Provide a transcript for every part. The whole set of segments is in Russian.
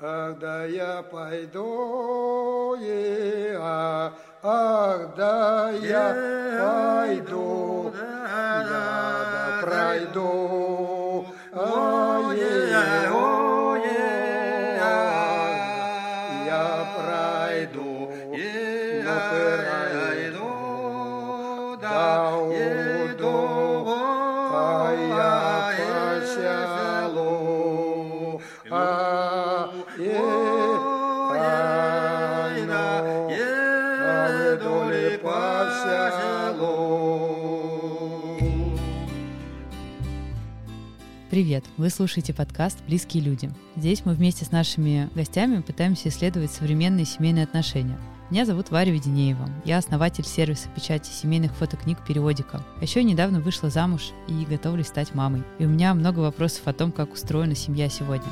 Ах, да я пойду, и, а, ах, да я пойду, я да пройду, а, Привет! Вы слушаете подкаст «Близкие люди». Здесь мы вместе с нашими гостями пытаемся исследовать современные семейные отношения. Меня зовут Варя Веденеева. Я основатель сервиса печати семейных фотокниг «Периодика». Еще недавно вышла замуж и готовлюсь стать мамой. И у меня много вопросов о том, как устроена семья сегодня.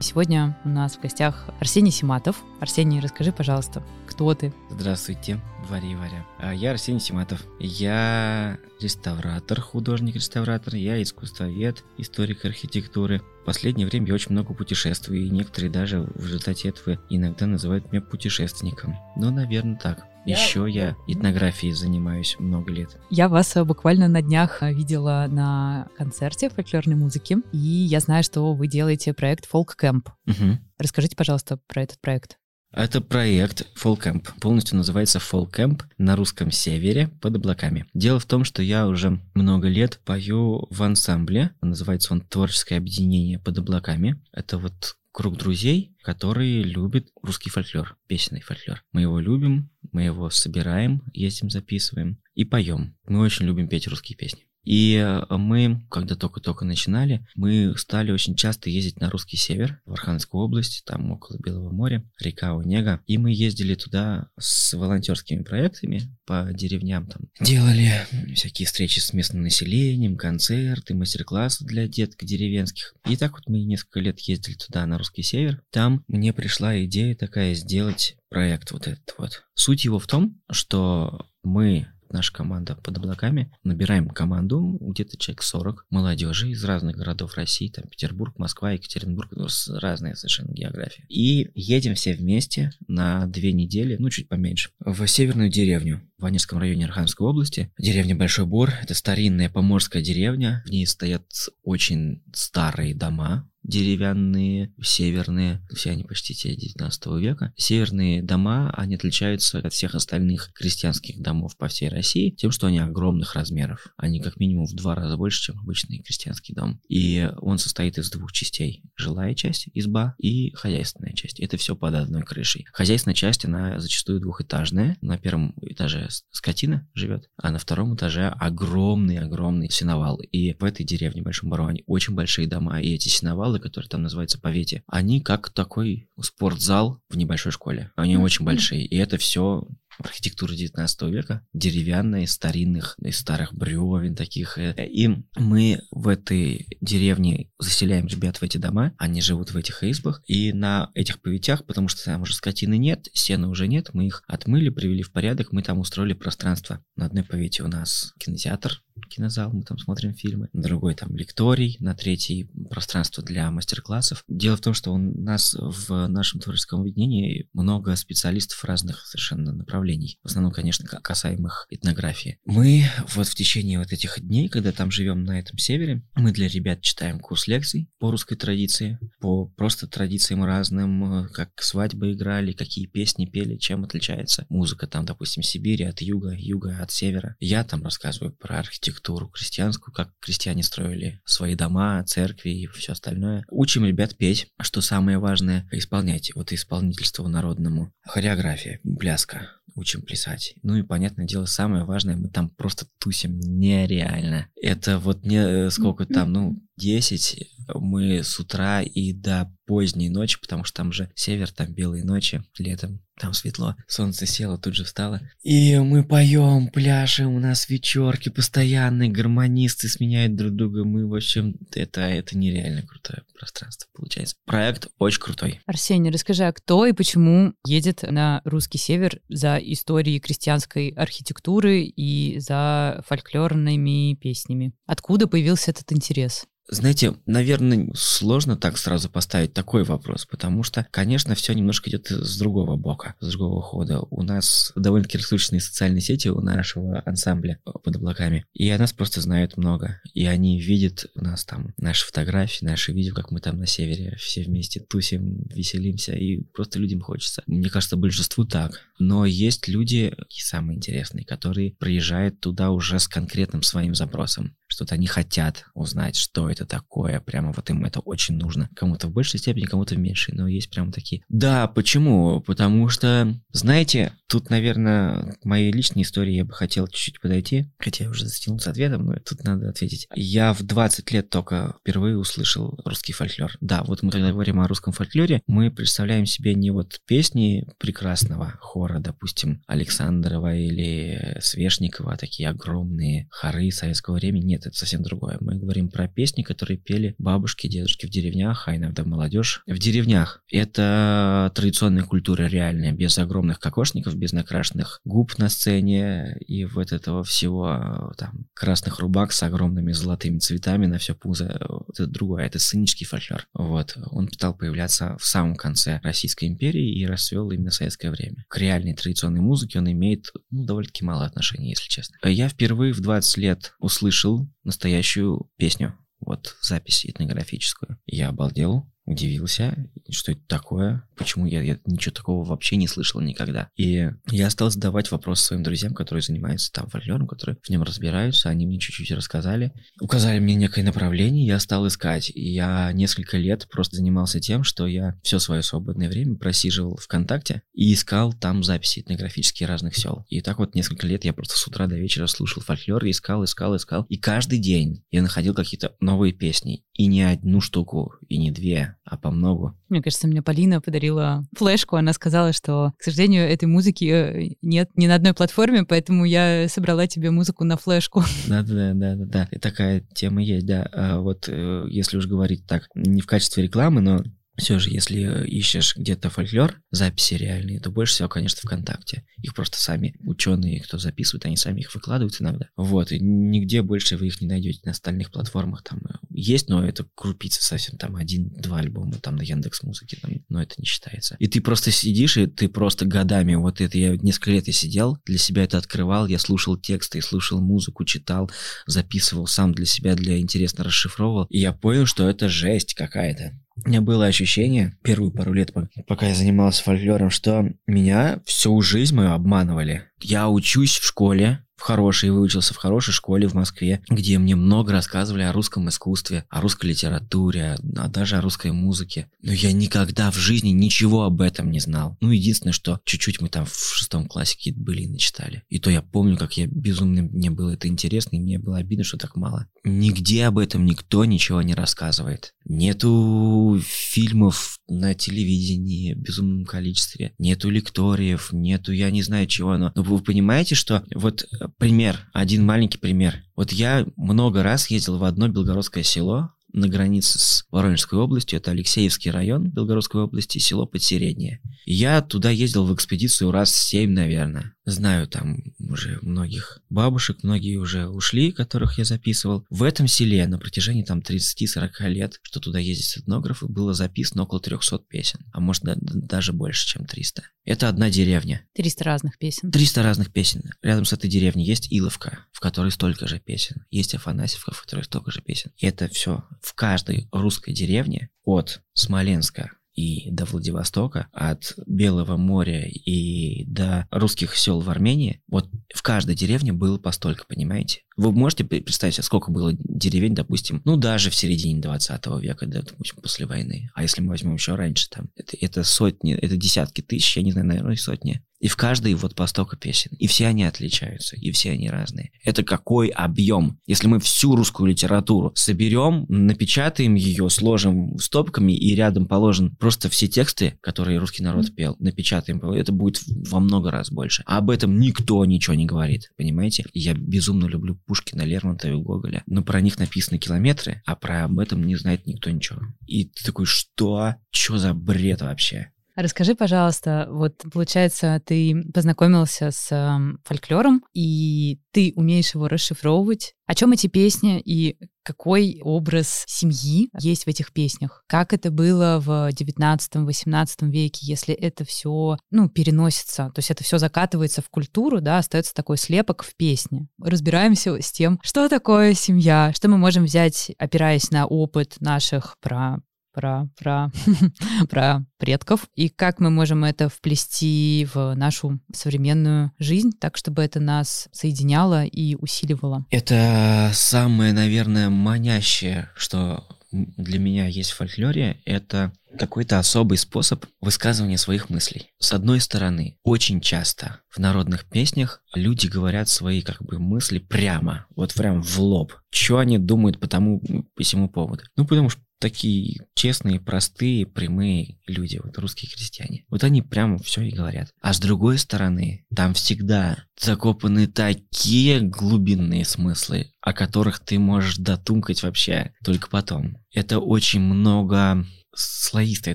Сегодня у нас в гостях Арсений Симатов. Арсений, расскажи, пожалуйста, кто ты? Здравствуйте, Варя и Варя. А, Я Арсений Симатов. Я реставратор, художник-реставратор, я искусствовед, историк архитектуры. В последнее время я очень много путешествую, и некоторые даже в результате этого иногда называют меня путешественником. Ну, наверное, так. Еще я этнографией занимаюсь много лет. Я вас э, буквально на днях э, видела на концерте фольклорной музыки, и я знаю, что вы делаете проект Folk Camp. Мгм. Расскажите, пожалуйста, про этот проект. Это проект Camp. Полностью называется Camp на русском севере под облаками. Дело в том, что я уже много лет пою в ансамбле. Называется он Творческое объединение под облаками. Это вот круг друзей, которые любят русский фольклор, песенный фольклор. Мы его любим, мы его собираем, ездим, записываем и поем. Мы очень любим петь русские песни. И э, мы, когда только-только начинали, мы стали очень часто ездить на русский север, в Архангельскую область, там около Белого моря, река Онега. И мы ездили туда с волонтерскими проектами по деревням там. Делали всякие встречи с местным населением, концерты, мастер-классы для деток деревенских. И так вот мы несколько лет ездили туда, на русский север. Там мне пришла идея такая сделать проект вот этот вот. Суть его в том, что мы наша команда под облаками, набираем команду, где-то человек 40 молодежи из разных городов России, там Петербург, Москва, Екатеринбург, ну, разная совершенно география. И едем все вместе на две недели, ну чуть поменьше, в северную деревню в Ванежском районе Архангельской области. Деревня Большой Бор, это старинная поморская деревня, в ней стоят очень старые дома, деревянные, северные, все они почти те 19 века. Северные дома, они отличаются от всех остальных крестьянских домов по всей России тем, что они огромных размеров. Они как минимум в два раза больше, чем обычный крестьянский дом. И он состоит из двух частей. Жилая часть, изба, и хозяйственная часть. Это все под одной крышей. Хозяйственная часть, она зачастую двухэтажная. На первом этаже скотина живет, а на втором этаже огромный-огромный сеновал. И в этой деревне Большом Бару очень большие дома, и эти сеновалы, которые там называются повети, они как такой спортзал в небольшой школе. Они очень большие, и это все архитектура 19 века, деревянная, из старинных, из старых бревен таких. Э, И мы в этой деревне заселяем ребят в эти дома, они живут в этих избах, и на этих поветях, потому что там уже скотины нет, сена уже нет, мы их отмыли, привели в порядок, мы там устроили пространство. На одной повете у нас кинотеатр, кинозал, мы там смотрим фильмы, на другой там лекторий, на третьей пространство для мастер-классов. Дело в том, что у нас в нашем творческом объединении много специалистов разных совершенно направлений. В основном, конечно, ка- касаемых этнографии. Мы вот в течение вот этих дней, когда там живем на этом севере, мы для ребят читаем курс лекций по русской традиции, по просто традициям разным, э, как свадьбы играли, какие песни пели, чем отличается музыка там, допустим, Сибири от юга, юга от севера. Я там рассказываю про архитектуру крестьянскую, как крестьяне строили свои дома, церкви и все остальное. Учим ребят петь, а что самое важное, исполнять вот исполнительство народному. Хореография, пляска, учим плясать. Ну и, понятное дело, самое важное, мы там просто тусим нереально. Это вот не э, сколько там, ну, 10 мы с утра и до поздней ночи, потому что там же север, там белые ночи, летом там светло, солнце село, тут же встало. И мы поем, пляшем, у нас вечерки постоянные, гармонисты сменяют друг друга, мы, в общем, это, это нереально крутое пространство получается. Проект очень крутой. Арсений, расскажи, а кто и почему едет на русский север за историей крестьянской архитектуры и за фольклорными песнями? Откуда появился этот интерес? Знаете, наверное, сложно так сразу поставить такой вопрос, потому что, конечно, все немножко идет с другого бока, с другого хода. У нас довольно-таки раскрученные социальные сети у нашего ансамбля под облаками, и о нас просто знают много. И они видят у нас там наши фотографии, наши видео, как мы там на севере все вместе тусим, веселимся, и просто людям хочется. Мне кажется, большинству так. Но есть люди, самые интересные, которые приезжают туда уже с конкретным своим запросом что-то они хотят узнать, что это такое, прямо вот им это очень нужно. Кому-то в большей степени, кому-то в меньшей, но есть прям такие. Да, почему? Потому что, знаете, тут, наверное, к моей личной истории я бы хотел чуть-чуть подойти, хотя я уже застегнул с ответом, но тут надо ответить. Я в 20 лет только впервые услышал русский фольклор. Да, вот мы когда говорим о русском фольклоре, мы представляем себе не вот песни прекрасного хора, допустим, Александрова или Свешникова, такие огромные хоры советского времени. Нет, это совсем другое. Мы говорим про песни, которые пели бабушки, дедушки в деревнях, а иногда молодежь в деревнях. Это традиционная культура реальная, без огромных кокошников, без накрашенных губ на сцене и вот этого всего там красных рубак с огромными золотыми цветами на все пузо. Это другое, это сценический фольклор. Вот. Он стал появляться в самом конце Российской империи и расцвел именно в советское время. К реальной традиционной музыке он имеет ну, довольно-таки мало отношения, если честно. Я впервые в 20 лет услышал настоящую песню. Вот запись этнографическую. Я обалдел, удивился, что это такое, почему я, я ничего такого вообще не слышал никогда. И я стал задавать вопросы своим друзьям, которые занимаются там фольклором, которые в нем разбираются, они мне чуть-чуть рассказали, указали мне некое направление, я стал искать. И я несколько лет просто занимался тем, что я все свое свободное время просиживал ВКонтакте и искал там записи этнографические разных сел. И так вот несколько лет я просто с утра до вечера слушал фольклор, искал, искал, искал. И каждый день я находил какие-то новые песни. И не одну штуку, и не две, а по многу. Мне кажется, мне Полина подарила флешку. Она сказала, что, к сожалению, этой музыки э, нет ни на одной платформе, поэтому я собрала тебе музыку на флешку. Да-да-да, да, да. И такая тема есть, да. А вот э, если уж говорить так, не в качестве рекламы, но все же, если ищешь где-то фольклор, записи реальные, то больше всего, конечно, ВКонтакте. Их просто сами ученые, кто записывает, они сами их выкладывают иногда. Вот, и нигде больше вы их не найдете на остальных платформах. Там э, есть, но это крупица совсем, там один-два альбома там на Яндекс Музыке, там, но это не считается. И ты просто сидишь, и ты просто годами, вот это я несколько лет я сидел, для себя это открывал, я слушал тексты, слушал музыку, читал, записывал сам для себя, для интересно расшифровывал, и я понял, что это жесть какая-то. У меня было ощущение, первые пару лет, пока я занимался фольклором, что меня всю жизнь мою обманывали. Я учусь в школе, в хорошей, выучился в хорошей школе в Москве, где мне много рассказывали о русском искусстве, о русской литературе, а даже о русской музыке. Но я никогда в жизни ничего об этом не знал. Ну, единственное, что чуть-чуть мы там в шестом классе какие-то былины читали. И то я помню, как я безумно, мне было это интересно, и мне было обидно, что так мало. Нигде об этом никто ничего не рассказывает. Нету фильмов на телевидении в безумном количестве, нету лекториев, нету я не знаю чего, но, но вы понимаете, что вот пример, один маленький пример. Вот я много раз ездил в одно белгородское село, на границе с Воронежской областью, это Алексеевский район Белгородской области, село Подсереднее. Я туда ездил в экспедицию раз семь, наверное. Знаю там уже многих бабушек, многие уже ушли, которых я записывал. В этом селе на протяжении там 30-40 лет, что туда ездят этнографы, было записано около 300 песен, а может да, даже больше, чем 300. Это одна деревня. 300 разных песен. 300 разных песен. Рядом с этой деревней есть Иловка, в которой столько же песен. Есть Афанасьевка, в которой столько же песен. И это все в каждой русской деревне от Смоленска и до Владивостока, от Белого моря и до русских сел в Армении, вот в каждой деревне было постолько, понимаете? Вы можете представить сколько было деревень, допустим, ну, даже в середине 20 века, да, допустим, после войны. А если мы возьмем еще раньше, там, это, это сотни, это десятки тысяч, я не знаю, наверное, сотни. И в каждой вот по столько песен. И все они отличаются, и все они разные. Это какой объем? Если мы всю русскую литературу соберем, напечатаем ее, сложим стопками и рядом положим просто все тексты, которые русский народ пел, напечатаем, это будет во много раз больше. А об этом никто ничего не говорит, понимаете? Я безумно люблю Пушкина, Лермонтова и Гоголя, но про них написаны километры, а про об этом не знает никто ничего. И ты такой, что? Что за бред вообще? Расскажи, пожалуйста, вот получается, ты познакомился с э, фольклором, и ты умеешь его расшифровывать. О чем эти песни и какой образ семьи есть в этих песнях, как это было в 19-18 веке, если это все, ну, переносится, то есть это все закатывается в культуру, да, остается такой слепок в песне. Разбираемся с тем, что такое семья, что мы можем взять, опираясь на опыт наших про про, про, про предков, и как мы можем это вплести в нашу современную жизнь, так, чтобы это нас соединяло и усиливало. Это самое, наверное, манящее, что для меня есть в фольклоре, это какой-то особый способ высказывания своих мыслей. С одной стороны, очень часто в народных песнях люди говорят свои как бы мысли прямо, вот прям в лоб. Что они думают по тому, по всему поводу. Ну, потому что такие честные, простые, прямые люди, вот русские крестьяне. Вот они прямо все и говорят. А с другой стороны, там всегда закопаны такие глубинные смыслы, о которых ты можешь дотумкать вообще только потом. Это очень много слоистая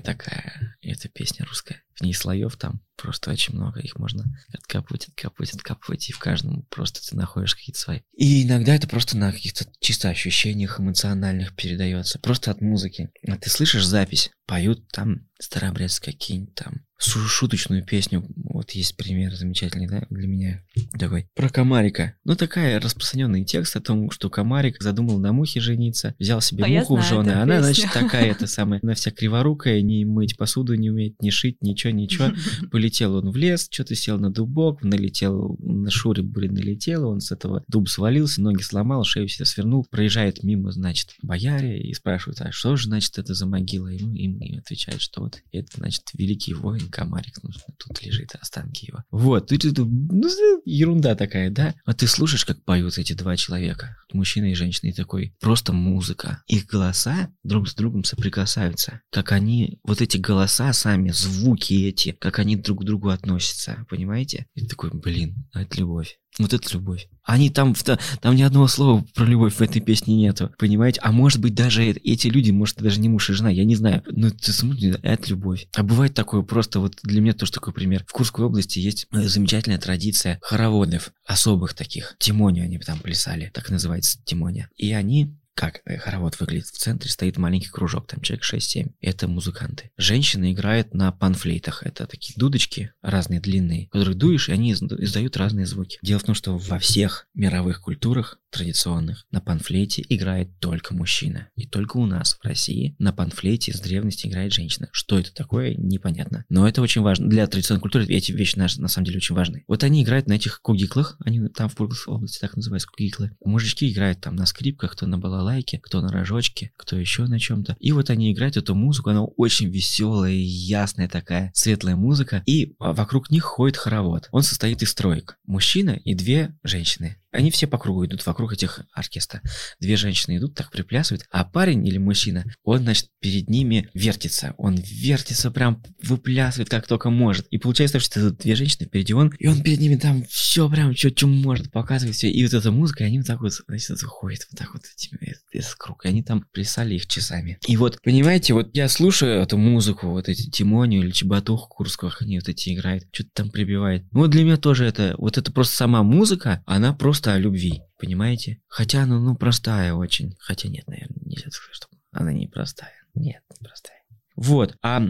такая эта песня русская. В ней слоев там просто очень много, их можно откапывать, откапывать, откапывать, и в каждом просто ты находишь какие-то свои. И иногда это просто на каких-то чисто ощущениях эмоциональных передается, просто от музыки. А ты слышишь запись, поют там старообрядцы какие-нибудь там шуточную песню. Вот есть пример замечательный, да, для меня такой. Про комарика. Ну, такая распространенный текст о том, что комарик задумал на мухе жениться, взял себе а муху в жены. Она, песню. значит, такая это самая, она вся криворукая, не мыть посуду не умеет, не шить, ничего, ничего. Полетел он в лес, что-то сел на дубок, налетел, на шуре, блин, налетел, он с этого дуб свалился, ноги сломал, шею себе свернул, проезжает мимо, значит, бояре и спрашивают, а что же, значит, это за могила? Ему, им, им отвечает, что вот это, значит, великий воин комарик, ну, тут лежит останки его. Вот, тут, тут ну, ерунда такая, да? А ты слушаешь, как поют эти два человека, мужчина и женщина, и такой, просто музыка. Их голоса друг с другом соприкасаются. Как они, вот эти голоса сами, звуки эти, как они друг к другу относятся, понимаете? И такой, блин, а это любовь. Вот это любовь. Они там, там ни одного слова про любовь в этой песне нету, понимаете? А может быть даже эти люди, может даже не муж и жена, я не знаю. Но ты смотришь, это любовь. А бывает такое просто, вот для меня тоже такой пример. В Курской области есть э, замечательная традиция хороводов, особых таких. Тимонию они там плясали, так называется Тимония. И они как хоровод выглядит. В центре стоит маленький кружок, там человек 6-7. Это музыканты. Женщины играют на панфлейтах. Это такие дудочки разные, длинные, которых дуешь, и они издают разные звуки. Дело в том, что во всех мировых культурах традиционных на панфлейте играет только мужчина. И только у нас в России на панфлейте с древности играет женщина. Что это такое, непонятно. Но это очень важно. Для традиционной культуры эти вещи на, на самом деле очень важны. Вот они играют на этих кугиклах, они там в Курганской области так называются кугиклы. Мужички играют там на скрипках, кто на балалайке, кто на рожочке, кто еще на чем-то. И вот они играют эту музыку, она очень веселая, ясная такая, светлая музыка. И вокруг них ходит хоровод. Он состоит из троек. Мужчина и две женщины. Они все по кругу идут вокруг этих оркестра. Две женщины идут, так приплясывают, а парень или мужчина, он, значит, перед ними вертится. Он вертится, прям выплясывает как только может. И получается, что это две женщины впереди он, и он перед ними там все прям, что, что может, показывает все. И вот эта музыка, они вот так вот, значит, ходят вот так вот этими, этот круг. И они там плясали их часами. И вот, понимаете, вот я слушаю эту музыку, вот эти Тимонию или Чебатуху Курскую, они вот эти играют, что-то там прибивает. Ну, вот для меня тоже это, вот это просто сама музыка, она просто просто любви, понимаете? Хотя она, ну, простая очень. Хотя нет, наверное, нельзя сказать, что она не простая. Нет, не простая. Вот, а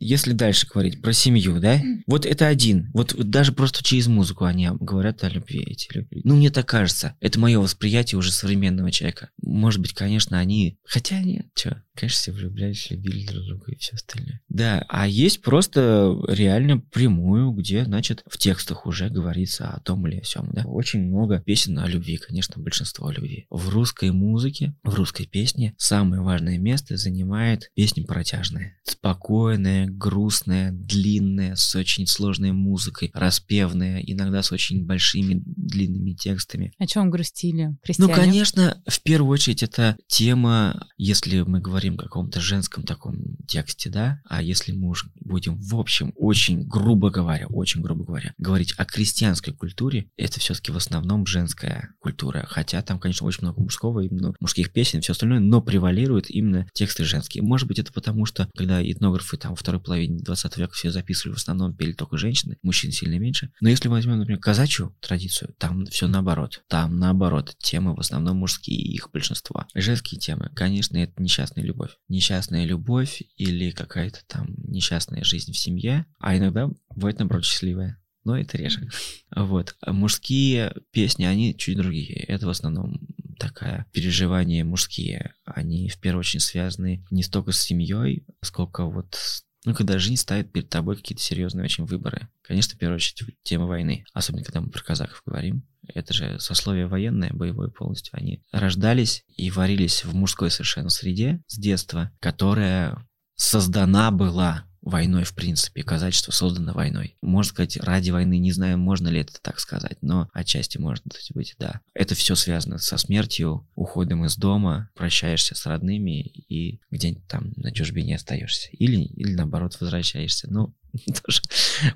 если дальше говорить про семью, да, вот это один, вот даже просто через музыку они говорят о любви, эти любви. Ну, мне так кажется, это мое восприятие уже современного человека. Может быть, конечно, они, хотя нет, что, конечно, все влюблялись, любили друг друга и все остальное. Да, а есть просто реально прямую, где, значит, в текстах уже говорится о том или о сем, да. Очень много песен о любви, конечно, большинство о любви. В русской музыке, в русской песне самое важное место занимает песня протяжная. Спокойная, грустная, длинная, с очень сложной музыкой, распевная, иногда с очень большими длинными текстами. О чем грустили христиане? Ну, конечно, в первую очередь это тема, если мы говорим о каком-то женском таком тексте, да, а если мы уж будем в общем, очень грубо говоря, очень грубо говоря, говорить о крестьянской культуре, это все-таки в основном женская культура, хотя там, конечно, очень много мужского и много мужских песен и все остальное, но превалируют именно тексты женские. Может быть, это потому, что когда этнографы там Второй второй половине 20 века все записывали, в основном пели только женщины, мужчин сильно меньше. Но если мы возьмем, например, казачью традицию, там все наоборот. Там наоборот, темы в основном мужские, их большинство. Женские темы, конечно, это несчастная любовь. Несчастная любовь или какая-то там несчастная жизнь в семье, а иногда бывает, наоборот, счастливая но это реже. Вот. А мужские песни, они чуть другие. Это в основном такая переживания мужские. Они в первую очередь связаны не столько с семьей, сколько вот ну, когда жизнь ставит перед тобой какие-то серьезные очень выборы. Конечно, в первую очередь, тема войны. Особенно, когда мы про казахов говорим. Это же сословие военное, боевое полностью. Они рождались и варились в мужской совершенно среде с детства, которая создана была войной, в принципе. Казачество создано войной. Можно сказать, ради войны, не знаю, можно ли это так сказать, но отчасти может быть, да. Это все связано со смертью, уходом из дома, прощаешься с родными и где-нибудь там на чужбине остаешься. Или, или наоборот, возвращаешься. Ну, тоже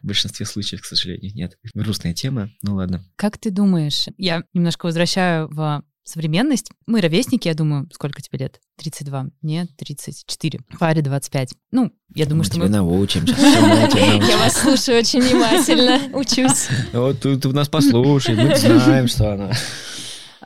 в большинстве случаев, к сожалению, нет. Грустная тема, ну ладно. Как ты думаешь, я немножко возвращаю в современность. Мы ровесники, я думаю, сколько тебе лет? 32? Нет, 34. Паре 25. Ну, я думаю, мы что мы... научимся. Я вас слушаю очень внимательно, учусь. Вот ты нас послушай, мы знаем, что она.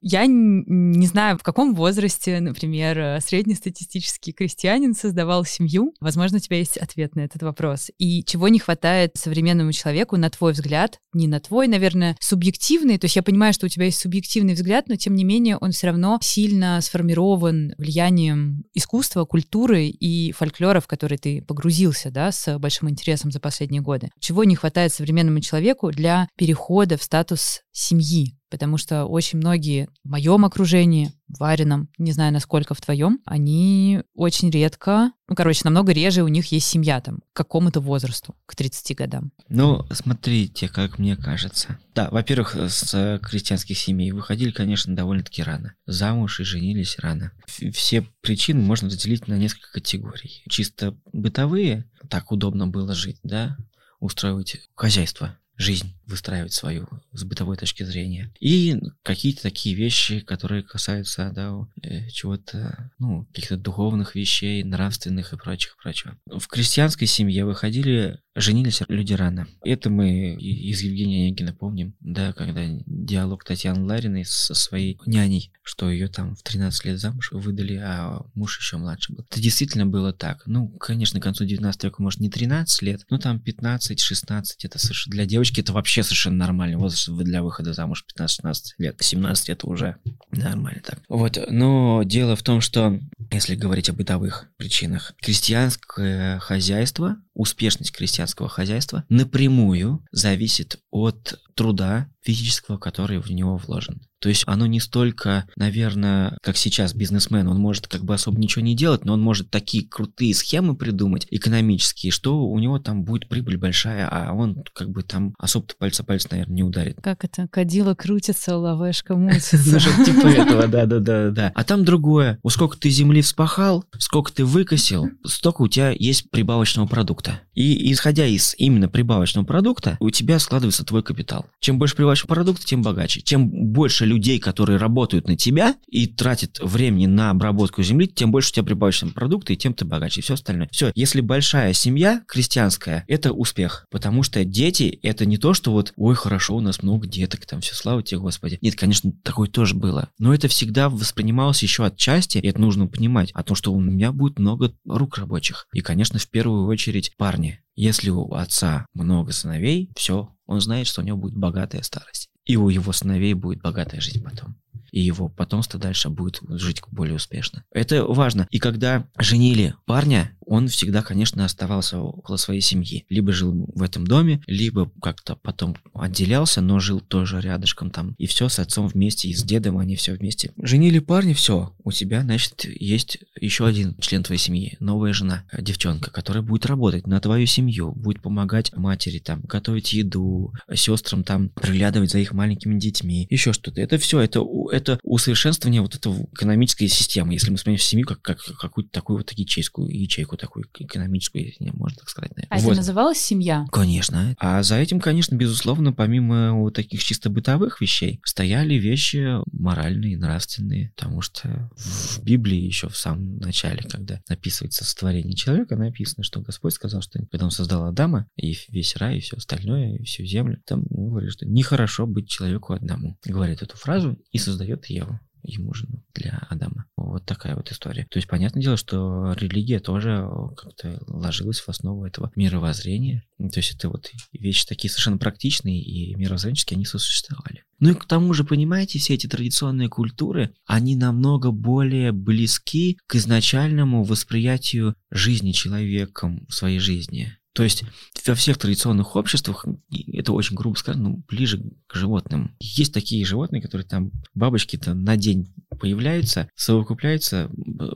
Я не знаю, в каком возрасте, например, э, среднестатистический крестьянин создавал семью. Возможно, у тебя есть ответ на этот вопрос. И чего не хватает современному человеку, на твой взгляд, не на твой, наверное, субъективный. То есть я понимаю, что у тебя есть субъективный взгляд, но тем не менее он все равно сильно сформирован влиянием искусства, культуры и фольклора, в который ты погрузился, да, с большим интересом за последние годы. Чего не хватает современному человеку для перехода в статус семьи? Потому что очень многие в моем окружении, в Варином, не знаю, насколько в твоем, они очень редко, ну, короче, намного реже у них есть семья там, к какому-то возрасту, к 30 годам. Ну, смотрите, как мне кажется. Да, во-первых, с крестьянских семей выходили, конечно, довольно-таки рано. Замуж и женились рано. Все причины можно разделить на несколько категорий. Чисто бытовые, так удобно было жить, да, устраивать хозяйство, жизнь выстраивать свою с бытовой точки зрения. И какие-то такие вещи, которые касаются, да, э, чего-то, ну, каких-то духовных вещей, нравственных и прочих, прочего. В крестьянской семье выходили, женились люди рано. Это мы из Евгения Онегина помним, да, когда диалог Татьяны Лариной со своей няней, что ее там в 13 лет замуж выдали, а муж еще младше был. Это действительно было так. Ну, конечно, к концу 19 века, может, не 13 лет, но там 15-16, это совершенно, для девочки это вообще совершенно нормальный возраст для выхода замуж 15-16 лет. 17 это уже нормально так. Вот, но дело в том, что если говорить о бытовых причинах, крестьянское хозяйство, успешность крестьянского хозяйства напрямую зависит от труда физического, который в него вложен. То есть оно не столько, наверное, как сейчас бизнесмен, он может как бы особо ничего не делать, но он может такие крутые схемы придумать экономические, что у него там будет прибыль большая, а он как бы там особо-то пальца пальца, наверное, не ударит. Как это? Кадила крутится, лавешка Ну, мутится. что-то типа этого, да-да-да-да. А там другое. Вот сколько ты земли вспахал, сколько ты выкосил, столько у тебя есть прибавочного продукта. И исходя из именно прибавочного продукта, у тебя складывается твой капитал. Чем больше прибавочного продукта, тем богаче. Чем больше людей, которые работают на тебя и тратят времени на обработку земли, тем больше у тебя прибавочного продукта, и тем ты богаче, и все остальное. Все, если большая семья крестьянская, это успех. Потому что дети, это не то, что вот, ой, хорошо, у нас много деток, там все, слава тебе, Господи. Нет, конечно, такое тоже было. Но это всегда воспринималось еще отчасти, и это нужно понимать, о том, что у меня будет много рук рабочих. И, конечно, в первую очередь парни. Если у отца много сыновей, все, он знает, что у него будет богатая старость. И у его сыновей будет богатая жизнь потом. И его потомство дальше будет жить более успешно. Это важно. И когда женили парня, он всегда, конечно, оставался около своей семьи. Либо жил в этом доме, либо как-то потом отделялся, но жил тоже рядышком там. И все с отцом вместе, и с дедом они все вместе. Женили парня, все. У тебя, значит, есть еще один член твоей семьи, новая жена, э, девчонка, которая будет работать на твою семью, будет помогать матери там, готовить еду, сестрам там, приглядывать за их маленькими детьми, еще что-то. Это все, это, это усовершенствование вот этого экономической системы, если мы смотрим семью как, как какую-то такую вот ячейскую, ячейку некую такую экономическую, если можно так сказать. Наверное. А Вот. это называлось семья? Конечно. А за этим, конечно, безусловно, помимо вот таких чисто бытовых вещей, стояли вещи моральные, нравственные. Потому что в Библии еще в самом начале, когда описывается сотворение человека, написано, что Господь сказал, что когда он создал Адама и весь рай, и все остальное, и всю землю, там он говорит, что нехорошо быть человеку одному. Говорит эту фразу и создает Еву ему жену для Адама. Вот такая вот история. То есть, понятное дело, что религия тоже как-то ложилась в основу этого мировоззрения. То есть, это вот вещи такие совершенно практичные и мировоззренческие, они сосуществовали. Ну и к тому же, понимаете, все эти традиционные культуры, они намного более близки к изначальному восприятию жизни человеком в своей жизни. То есть во всех традиционных обществах, и это очень грубо сказано, ну, ближе к животным. Есть такие животные, которые там, бабочки-то на день появляются, совокупляются,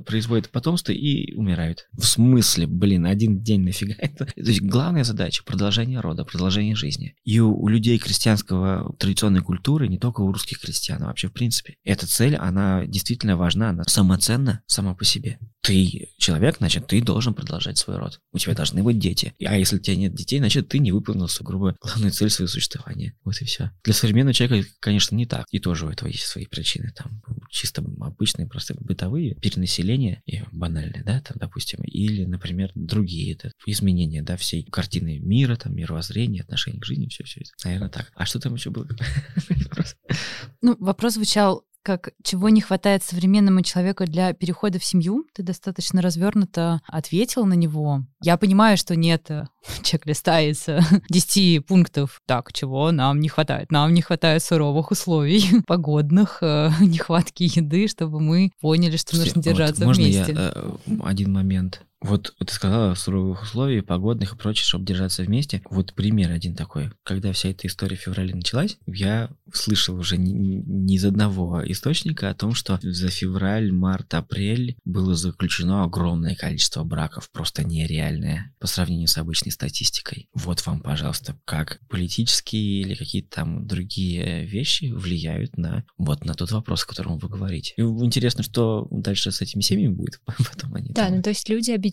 производят потомство и умирают. В смысле, блин, один день нафига это? То есть главная задача – продолжение рода, продолжение жизни. И у, у людей крестьянского традиционной культуры, не только у русских крестьян, а вообще в принципе, эта цель, она действительно важна, она самоценна сама по себе. Ты человек, значит, ты должен продолжать свой род. У тебя должны быть дети. А если у тебя нет детей, значит, ты не выполнил грубо, главную цель своего существования. Вот и все. Для современного человека, конечно, не так. И тоже у этого есть свои причины. Там чисто обычные, просто бытовые, перенаселение, и банальные, да, там, допустим, или, например, другие, это изменения, да, всей картины мира, там, мировоззрения, отношений к жизни, все, все это. Наверное, так. А что там еще было? Ну, вопрос звучал как чего не хватает современному человеку для перехода в семью. Ты достаточно развернуто ответил на него. Я понимаю, что нет э, чек-листа из э, 10 пунктов. Так, чего нам не хватает? Нам не хватает суровых условий, погодных, э, нехватки еды, чтобы мы поняли, что Слушай, нужно вот держаться можно вместе. я э, один момент? Вот ты сказала суровых условий, погодных и прочее, чтобы держаться вместе. Вот пример один такой. Когда вся эта история в феврале началась, я слышал уже не, не из одного источника о том, что за февраль, март, апрель было заключено огромное количество браков, просто нереальное по сравнению с обычной статистикой. Вот вам, пожалуйста, как политические или какие-то там другие вещи влияют на вот на тот вопрос, о котором вы говорите. И интересно, что дальше с этими семьями будет. Потом они Да, там- ну то есть люди объединяются,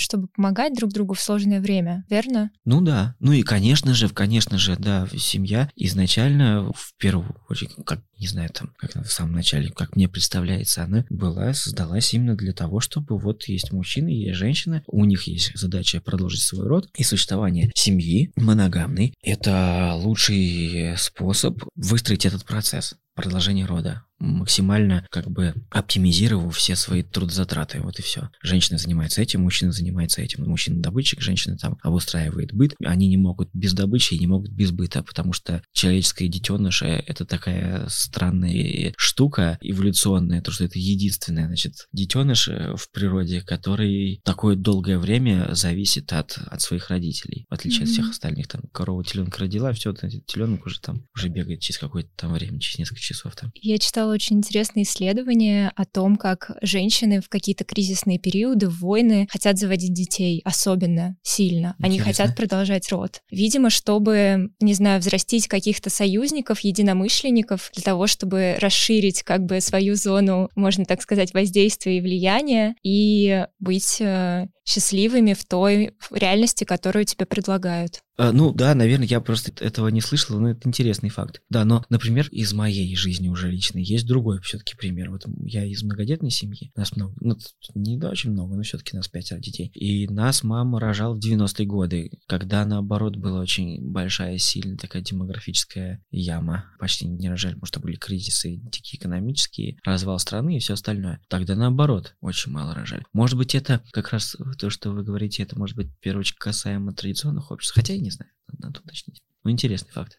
чтобы помогать друг другу в сложное время, верно? Ну да. Ну и, конечно же, конечно же, да, семья изначально, в первую очередь, как, не знаю, там, как в самом начале, как мне представляется, она была, создалась именно для того, чтобы вот есть мужчина, есть женщина, у них есть задача продолжить свой род, и существование семьи моногамной – это лучший способ выстроить этот процесс продолжения рода, максимально как бы оптимизировав все свои трудозатраты, вот и все. Женщина занимается этим, мужчина занимается этим. Мужчина добытчик, женщина там обустраивает быт. Они не могут без добычи и не могут без быта, потому что человеческое детеныш – это такая странная штука эволюционная, то, что это единственное, значит, детеныш э, в природе, который такое долгое время зависит от, от своих родителей, в отличие от всех остальных. Там корова теленка родила, все, теленок уже там уже бегает через какое-то там время, через несколько часов там. Я читала очень интересные исследования о том, как женщины в какие-то кризисные периоды, в войны хотят заводить детей особенно сильно. Они Интересно. хотят продолжать род. Видимо, чтобы, не знаю, взрастить каких-то союзников, единомышленников, для того, чтобы расширить как бы свою зону, можно так сказать, воздействия и влияния, и быть э, счастливыми в той реальности, которую тебе предлагают. А, ну да, наверное, я просто этого не слышал, но это интересный факт. Да, но, например, из моей жизни уже личной есть другой все-таки пример. Вот я из многодетной семьи, нас много, ну не очень много, но все-таки нас пятеро детей. И нас мама рожала в 90-е годы, когда наоборот была очень большая, сильная такая демографическая яма. Почти не рожали, потому что были кризисы такие экономические, развал страны и все остальное. Тогда наоборот, очень мало рожали. Может быть, это как раз то, что вы говорите, это может быть в первую очередь касаемо традиционных обществ. Хотя я не знаю, надо уточнить. Ну, интересный факт.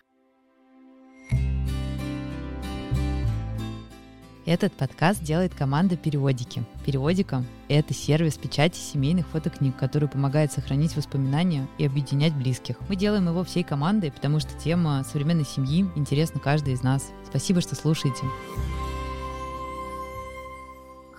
Этот подкаст делает команда «Переводики». «Переводика» — это сервис печати семейных фотокниг, который помогает сохранить воспоминания и объединять близких. Мы делаем его всей командой, потому что тема современной семьи интересна каждой из нас. Спасибо, что слушаете.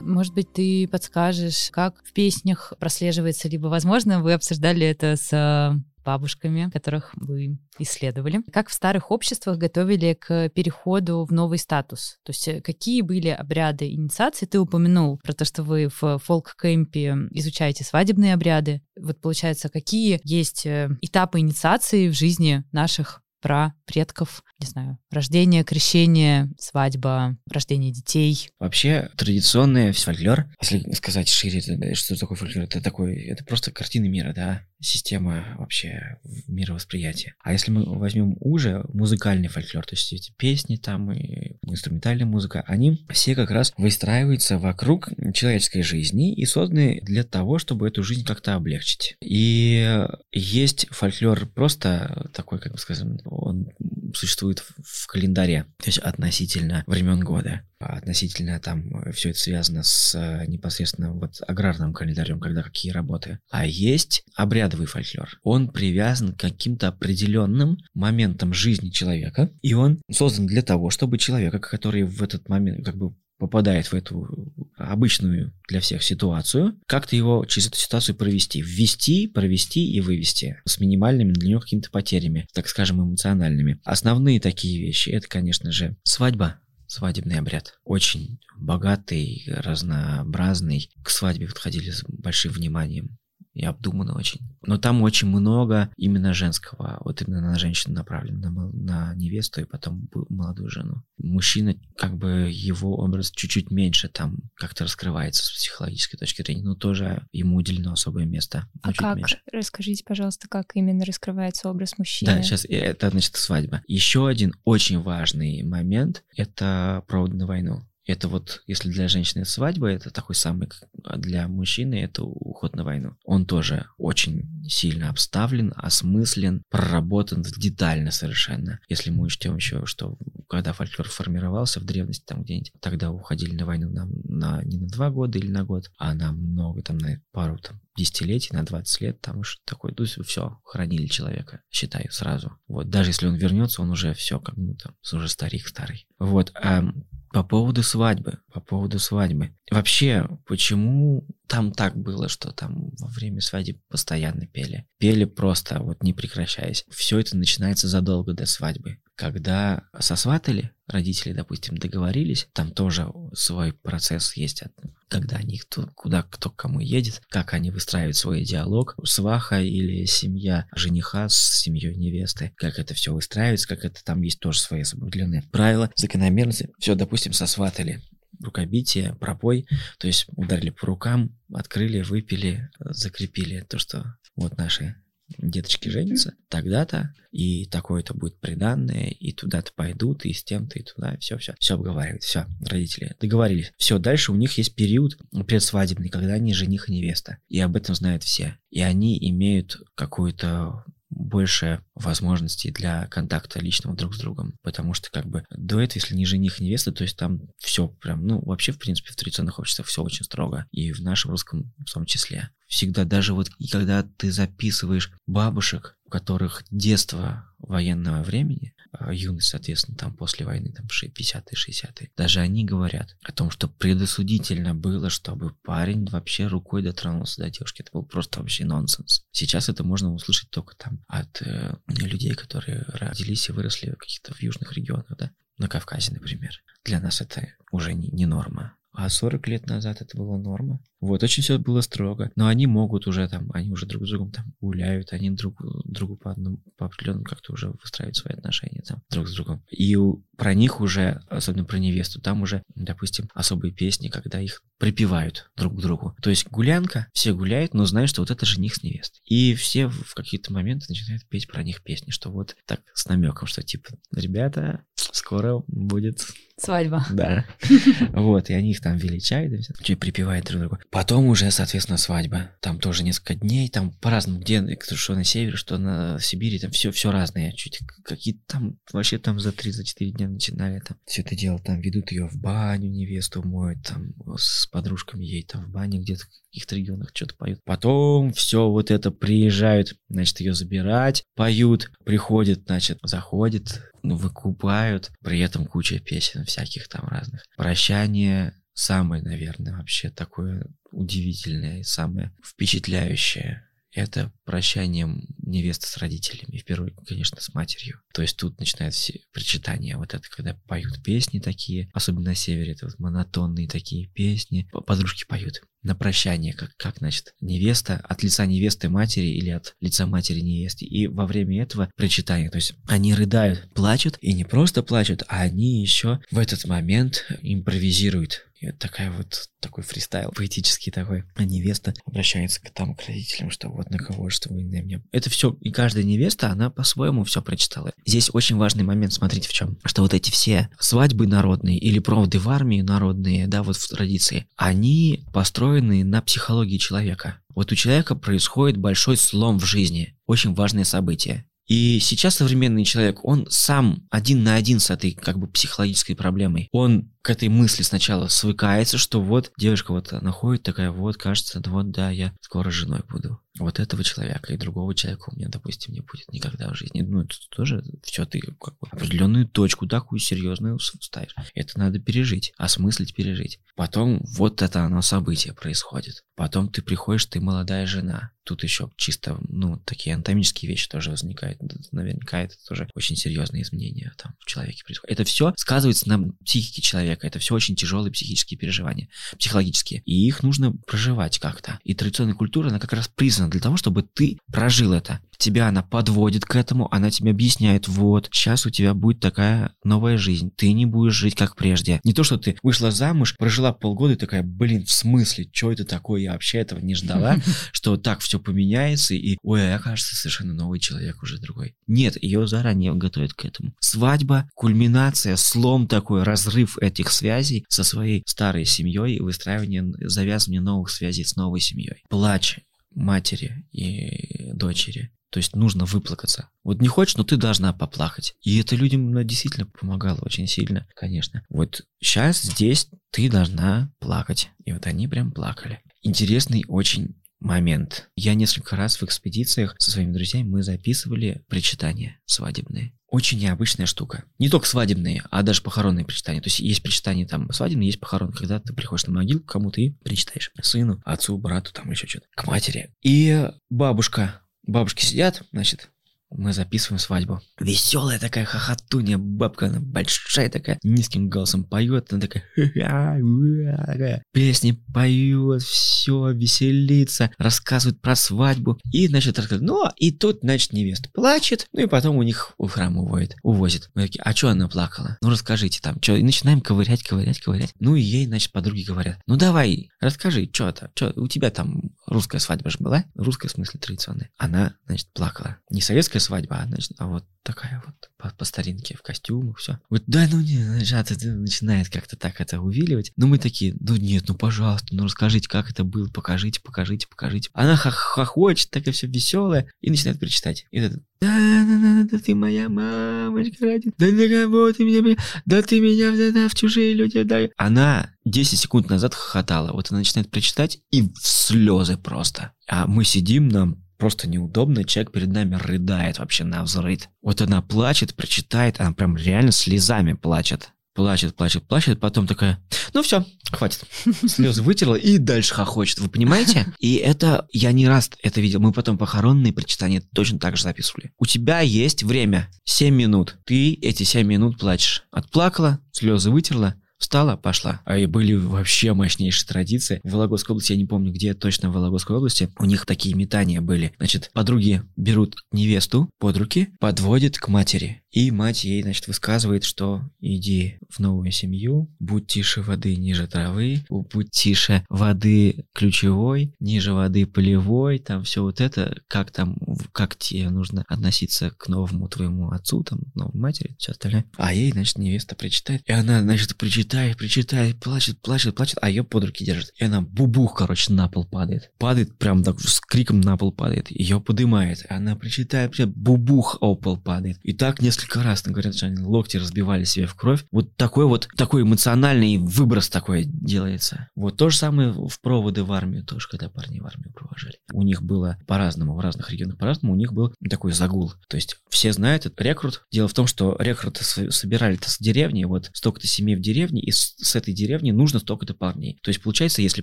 Может быть, ты подскажешь, как в песнях прослеживается, либо, возможно, вы обсуждали это с э, бабушками, которых вы исследовали. Как в старых обществах готовили к переходу в новый статус? То есть э, какие были обряды инициации? Ты упомянул про то, что вы в фолк-кемпе изучаете свадебные обряды. Вот получается, какие есть э, этапы инициации в жизни наших про предков, не знаю, рождение, крещение, свадьба, рождение детей. Вообще, традиционный фольклор, если сказать шире, что такое фольклор, это такой, это просто картины мира, да, система вообще мировосприятия. А если мы возьмем уже музыкальный фольклор, то есть эти песни там и инструментальная музыка, они все как раз выстраиваются вокруг человеческой жизни и созданы для того, чтобы эту жизнь как-то облегчить. И есть фольклор просто такой, как бы скажем, он существует в календаре, то есть относительно времен года. Относительно там все это связано с э, непосредственно вот аграрным календарем, когда какие работы. А есть обрядовый фольклор. Он привязан к каким-то определенным моментам жизни человека, и он создан для того, чтобы человека, который в этот момент как бы попадает в эту обычную для всех ситуацию, как-то его через эту ситуацию провести, ввести, провести и вывести с минимальными для него какими-то потерями, так скажем, эмоциональными. Основные такие вещи, это, конечно же, свадьба, свадебный обряд. Очень богатый, разнообразный. К свадьбе подходили с большим вниманием и обдуманно очень. Но там очень много именно женского, вот именно на женщину направлено, на, на невесту и потом молодую жену. Мужчина, как бы его образ чуть-чуть меньше там как-то раскрывается с психологической точки зрения, но тоже ему уделено особое место. А как? Меньше. Расскажите, пожалуйста, как именно раскрывается образ мужчины? Да, сейчас это значит свадьба. Еще один очень важный момент — это провод на войну. Это вот, если для женщины свадьба, это такой самый, а для мужчины это уход на войну. Он тоже очень сильно обставлен, осмыслен, проработан детально совершенно. Если мы учтем еще, что когда фольклор формировался в древности, там где-нибудь, тогда уходили на войну на, на не на два года или на год, а на много, там на пару там, десятилетий, на 20 лет, там уж такой, то есть все, хранили человека, считаю, сразу. Вот, даже если он вернется, он уже все, как ну там, уже старик старый. Вот, а по поводу свадьбы, по поводу свадьбы. Вообще, почему там так было, что там во время свадьбы постоянно пели? Пели просто, вот не прекращаясь. Все это начинается задолго до свадьбы. Когда сосватали, родители, допустим, договорились, там тоже свой процесс есть, когда они кто, куда кто к кому едет, как они выстраивают свой диалог, сваха или семья жениха с семьей невесты, как это все выстраивается, как это там есть тоже свои определенные правила, закономерности. Все, допустим, сосватали рукобитие, пропой, то есть ударили по рукам, открыли, выпили, закрепили то, что вот наши деточки женятся, тогда-то, и такое-то будет приданное, и туда-то пойдут, и с тем-то, и туда, все, все, все обговаривают, все, родители договорились. Все, дальше у них есть период предсвадебный, когда они жених и невеста, и об этом знают все. И они имеют какую-то больше возможностей для контакта личного друг с другом. Потому что как бы этого, если не жених, невеста, то есть там все прям, ну вообще в принципе в традиционных обществах все очень строго. И в нашем русском в том числе. Всегда даже вот и когда ты записываешь бабушек, у которых детство военного времени, юность, соответственно, там после войны, там 50-е, 60-е, даже они говорят о том, что предосудительно было, чтобы парень вообще рукой дотронулся до девушки. Это был просто вообще нонсенс. Сейчас это можно услышать только там от э, людей, которые родились и выросли каких-то в южных регионах, да, на Кавказе, например. Для нас это уже не, не норма. А 40 лет назад это была норма. Вот, очень все было строго. Но они могут уже там, они уже друг с другом там гуляют, они друг другу по одному, по определенному как-то уже выстраивают свои отношения там друг с другом. И у, про них уже, особенно про невесту, там уже, допустим, особые песни, когда их припевают друг к другу. То есть гулянка, все гуляют, но знают, что вот это жених с невестой. И все в какие-то моменты начинают петь про них песни, что вот так с намеком, что типа, ребята, скоро будет свадьба. Да. Вот, и они их там величают, и все, припевают друг другу. Потом уже, соответственно, свадьба. Там тоже несколько дней, там по-разному, где, что на севере, что на Сибири, там все, все разное. Чуть какие-то там, вообще там за 3-4 дня начинали там все это дело, там ведут ее в баню, невесту моют, там с подружками ей там в бане где-то в каких-то регионах что-то поют. Потом все вот это приезжают, значит, ее забирать, поют, приходят, значит, заходит, ну, выкупают, при этом куча песен всяких там разных. Прощание, самое, наверное, вообще такое удивительное и самое впечатляющее это прощание невесты с родителями, в первую, конечно, с матерью. То есть тут начинают все причитания, вот это когда поют песни такие, особенно на севере, это вот монотонные такие песни, подружки поют на прощание, как, как значит, невеста от лица невесты матери или от лица матери невесты. И во время этого причитания, то есть они рыдают, плачут, и не просто плачут, а они еще в этот момент импровизируют и такая вот такой фристайл поэтический такой. А невеста обращается к там к родителям, что вот на кого, что вы на меня. Это все, и каждая невеста, она по-своему все прочитала. Здесь очень важный момент, смотрите в чем. Что вот эти все свадьбы народные или проводы в армии народные, да, вот в традиции, они построены на психологии человека. Вот у человека происходит большой слом в жизни, очень важное событие. И сейчас современный человек, он сам один на один с этой как бы психологической проблемой. Он к этой мысли сначала свыкается, что вот девушка вот находит такая, вот кажется, вот да, я скоро женой буду. Вот этого человека и другого человека у меня, допустим, не будет никогда в жизни. Ну, это тоже все ты как бы определенную точку такую серьезную ставишь. Это надо пережить, осмыслить, пережить. Потом вот это оно событие происходит. Потом ты приходишь, ты молодая жена. Тут еще чисто, ну, такие анатомические вещи тоже возникают. Наверняка это тоже очень серьезные изменения там в человеке происходят. Это все сказывается на психике человека. Это все очень тяжелые психические переживания, психологические. И их нужно проживать как-то. И традиционная культура, она как раз признана для того, чтобы ты прожил это тебя она подводит к этому, она тебе объясняет, вот, сейчас у тебя будет такая новая жизнь, ты не будешь жить как прежде. Не то, что ты вышла замуж, прожила полгода и такая, блин, в смысле, что это такое, я вообще этого не ждала, что так все поменяется, и, ой, а я, кажется, совершенно новый человек уже другой. Нет, ее заранее готовят к этому. Свадьба, кульминация, слом такой, разрыв этих связей со своей старой семьей и выстраивание, завязывание новых связей с новой семьей. Плач матери и дочери. То есть нужно выплакаться. Вот не хочешь, но ты должна поплакать. И это людям ну, действительно помогало очень сильно, конечно. Вот сейчас здесь ты должна плакать. И вот они прям плакали. Интересный очень момент. Я несколько раз в экспедициях со своими друзьями мы записывали причитания свадебные. Очень необычная штука. Не только свадебные, а даже похоронные причитания. То есть есть причитания там свадебные, есть похорон, когда ты приходишь на могилу к кому-то и причитаешь. Сыну, отцу, брату, там еще что-то. К матери. И бабушка Бабушки сидят, значит, мы записываем свадьбу. Веселая такая хохотунья бабка, она большая такая, низким голосом поет, она такая, песни поет, все, веселится, рассказывает про свадьбу. И, значит, рассказывает, ну, и тут, значит, невеста плачет, ну, и потом у них в храм уводит, увозит. Мы такие, а что она плакала? Ну, расскажите там, что, и начинаем ковырять, ковырять, ковырять. Ну, и ей, значит, подруги говорят, ну, давай, расскажи, что это, что, у тебя там русская свадьба же была? Русская, в смысле, традиционная. Она, значит, плакала. Не советская свадьба, а, значит, а вот такая вот по, по старинке в костюмах, все. Вот да, ну не, значит, это начинает как-то так это увиливать. Ну мы такие, ну нет, ну пожалуйста, ну расскажите, как это было, покажите, покажите, покажите. Она хохочет, такая все веселая, и начинает прочитать. И это, да, да, да, да, ты моя мамочка, да на кого ты меня, да ты меня да, в чужие люди дай. Она 10 секунд назад хохотала, вот она начинает прочитать, и в слезы просто. А мы сидим, нам просто неудобно, человек перед нами рыдает вообще на взрыв. Вот она плачет, прочитает, она прям реально слезами плачет. Плачет, плачет, плачет, потом такая, ну все, хватит. Слезы вытерла и дальше хохочет, вы понимаете? И это, я не раз это видел, мы потом похоронные прочитания точно так же записывали. У тебя есть время, 7 минут, ты эти 7 минут плачешь. Отплакала, слезы вытерла, Встала, пошла. А и были вообще мощнейшие традиции. В Вологодской области, я не помню, где точно в Вологодской области, у них такие метания были. Значит, подруги берут невесту под руки, подводят к матери. И мать ей, значит, высказывает, что иди в новую семью, будь тише воды ниже травы, будь тише воды ключевой, ниже воды полевой, там все вот это, как там, как тебе нужно относиться к новому твоему отцу, там, новой матери, все остальное. А ей, значит, невеста прочитает, и она, значит, прочитает, прочитает, плачет, плачет, плачет, а ее под руки держит. И она бубух, короче, на пол падает. Падает прям так с криком на пол падает. Ее поднимает, она прочитает, бубух, о пол падает. И так несколько раз, там говорят, что они локти разбивали себе в кровь. Вот такой вот, такой эмоциональный выброс такой делается. Вот то же самое в проводы в армию тоже, когда парни в армию провожали. У них было по-разному, в разных регионах по-разному, у них был такой загул. То есть все знают, это рекрут. Дело в том, что рекруты собирали-то с деревни, вот столько-то семей в деревне, деревни, и с, с этой деревни нужно столько-то парней. То есть, получается, если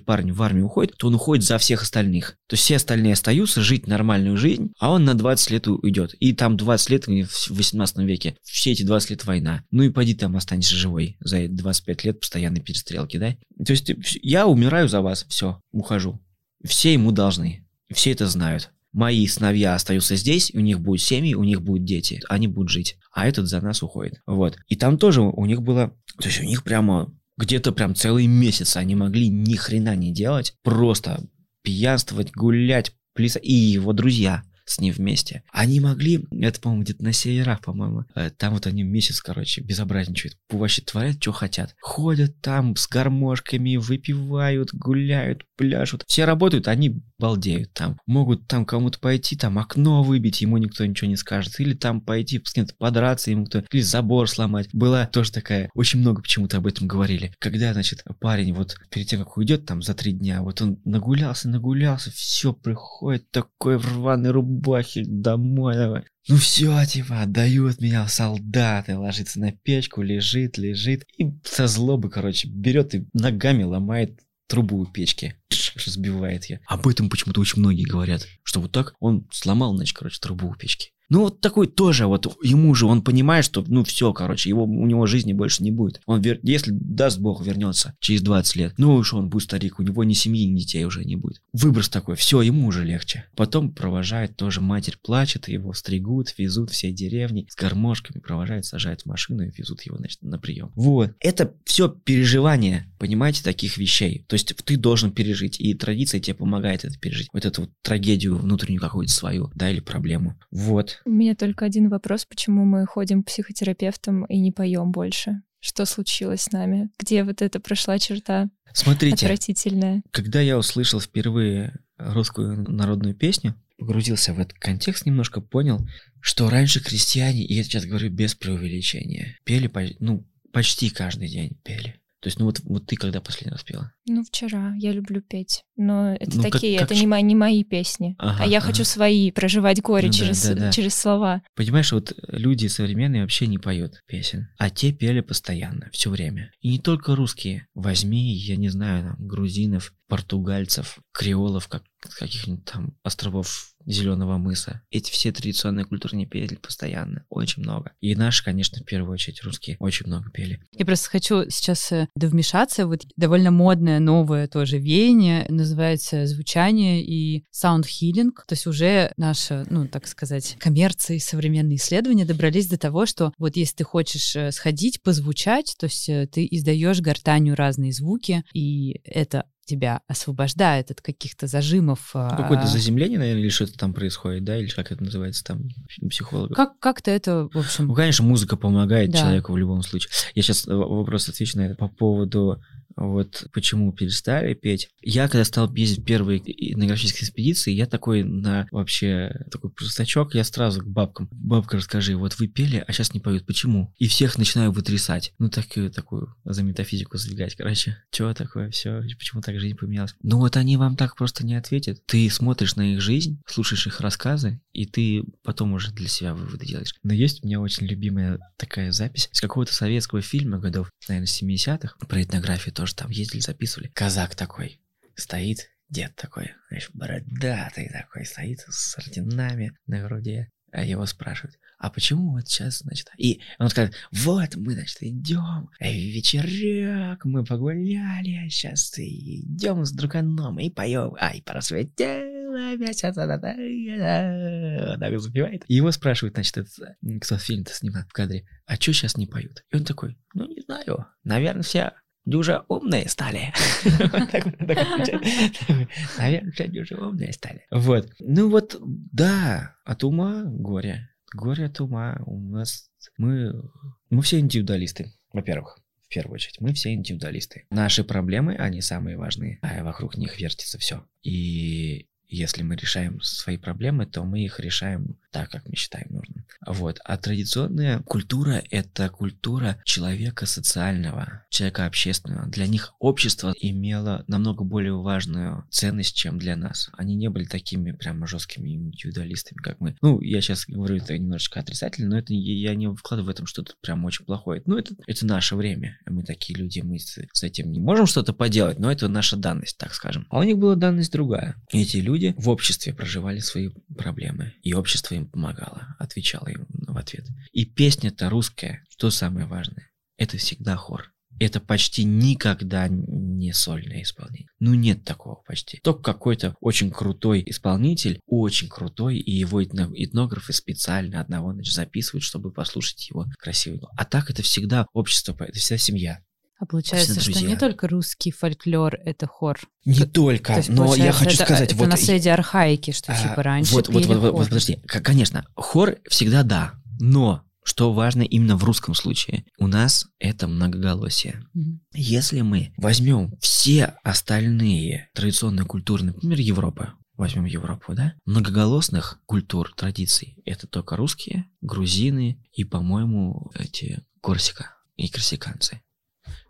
парень в армию уходит, то он уходит за всех остальных. То есть, все остальные остаются жить нормальную жизнь, а он на 20 лет уйдет. И там 20 лет в 18 веке. Все эти 20 лет война. Ну и пойди там останешься живой за эти 25 лет постоянной перестрелки, да? То есть, я умираю за вас, все, ухожу. Все ему должны. Все это знают мои сыновья остаются здесь, у них будут семьи, у них будут дети, они будут жить, а этот за нас уходит. Вот. И там тоже у них было, то есть у них прямо где-то прям целый месяц они могли ни хрена не делать, просто пьянствовать, гулять, плясать, и его друзья с ним вместе. Они могли, это, по-моему, где-то на северах, по-моему, э, там вот они месяц, короче, безобразничают, вообще творят, что хотят. Ходят там с гармошками, выпивают, гуляют, пляшут. Все работают, они балдеют там. Могут там кому-то пойти, там окно выбить, ему никто ничего не скажет. Или там пойти с кем-то подраться, ему кто или забор сломать. Была тоже такая, очень много почему-то об этом говорили. Когда, значит, парень вот перед тем, как уйдет там за три дня, вот он нагулялся, нагулялся, все, приходит такой в рваной рубахе домой, давай. Ну все, типа, отдают меня солдаты, ложится на печку, лежит, лежит. И со злобы, короче, берет и ногами ломает трубу у печки разбивает я. Об этом почему-то очень многие говорят, что вот так он сломал, значит, короче, трубу у печки. Ну, вот такой тоже, вот ему же, он понимает, что, ну, все, короче, его, у него жизни больше не будет. Он, вер... если, даст бог, вернется через 20 лет, ну уж он будет старик, у него ни семьи, ни детей уже не будет. Выброс такой, все, ему уже легче. Потом провожает тоже, матерь плачет, его стригут, везут всей деревни с гармошками, провожают, сажают в машину и везут его, значит, на прием. Вот. Это все переживание, понимаете, таких вещей. То есть ты должен пережить, и традиция тебе помогает это пережить. Вот эту вот трагедию внутреннюю какую-то свою, да, или проблему. Вот. У меня только один вопрос, почему мы ходим к психотерапевтам и не поем больше? Что случилось с нами? Где вот эта прошла черта? Смотрите, отвратительная. когда я услышал впервые русскую народную песню, погрузился в этот контекст, немножко понял, что раньше крестьяне, и я сейчас говорю без преувеличения, пели, ну, почти каждый день пели. То есть, ну вот, вот ты когда последний раз пела? Ну, вчера. Я люблю петь. Но это Ну, как- такие, как это ш- не, мои, не мои песни. Ага, а я ага. хочу свои, проживать горе Ну да, через, да, да. через слова. Понимаешь, вот люди современные вообще не поют песен, а те пели постоянно, все время. И не только русские. Возьми, я не знаю, там, грузинов, португальцев, креолов, как, каких-нибудь там островов Зеленого мыса. Эти все традиционные культурные пели постоянно, очень много. И наши, конечно, в первую очередь русские очень много пели. Я просто хочу сейчас э, довмешаться. Вот довольно модное новое тоже веяние называется звучание и sound healing. То есть уже наши, ну, так сказать, коммерции, современные исследования добрались до того, что вот если ты хочешь э, сходить, позвучать, то есть э, ты издаешь гортанью разные звуки, и это тебя освобождает от каких-то зажимов. Ну, а, Какое-то заземление, наверное, или что-то там происходит, да, или как это называется там у психологов. Как, как-то это, в Ну, общем... конечно, музыка помогает Да. человеку в любом случае. Я сейчас вопрос отвечу на это по поводу вот почему перестали петь. Я когда стал ездить в первые этнографические экспедиции, я такой на вообще такой простачок, я сразу к бабкам. Бабка, расскажи, вот вы пели, а сейчас не поют, почему? И всех начинаю вытрясать. Ну, так, такую за метафизику сдвигать, короче. Чего такое, все, почему так жизнь поменялась? Ну, вот они вам так просто не ответят. Ты смотришь на их жизнь, слушаешь их рассказы, и ты потом уже для себя выводы делаешь. Но есть у меня очень любимая такая запись из какого-то советского фильма годов, наверное, 70-х, про этнографию тоже там ездили, записывали. Казак такой стоит, дед такой, знаешь, бородатый такой, стоит с орденами на груди. А его спрашивают, а почему вот сейчас, значит... И он скажет, вот мы, значит, идем, в вечерок, мы погуляли, а сейчас идем с друганом и поем. Ай, просветело месяц, да-да-да». так запевает. И его спрашивают, значит, этот, м, кто фильм-то снимает в кадре, а что сейчас не поют? И он такой, ну, не знаю, наверное, все дюже умные стали. Наверное, дюже умные стали. Вот. Ну вот, да, от ума горе. Горе от ума. У нас мы, мы все индивидуалисты, во-первых. В первую очередь, мы все индивидуалисты. Наши проблемы, они самые важные, а вокруг них вертится все. И Если мы решаем свои проблемы, то мы их решаем так, как мы считаем нужным. Вот. А традиционная культура — это культура человека социального, человека общественного. Для них общество имело намного более важную ценность, чем для нас. Они не были такими прямо жесткими индивидуалистами, как мы. Ну, я сейчас говорю это немножечко отрицательно, но это я не вкладываю в этом что-то прям очень плохое. Ну, это, это наше время. Мы такие люди, мы с, с этим не можем что-то поделать, но это наша данность, так скажем. А у них была данность другая. Эти люди в обществе проживали свои проблемы, и общество им помогало, отвечало им в ответ. И песня-то русская, что самое важное, это всегда хор. Это почти никогда не сольное исполнение. Ну, нет такого почти. Только какой-то очень крутой исполнитель, очень крутой, и его этнографы специально одного значит, записывают, чтобы послушать его красивый. А так это всегда общество, это всегда семья. А получается, что не только русский фольклор — это хор. Не как, только, есть, но я хочу это, сказать... Это вот, наследие архаики, что а, типа раньше Вот, вот, вот, вот, подожди, конечно, хор всегда да, но что важно именно в русском случае, у нас это многоголосие. Mm-hmm. Если мы возьмем все остальные традиционные культуры, например, Европы, возьмем Европу, да, многоголосных культур, традиций, это только русские, грузины и, по-моему, эти Корсика и корсиканцы.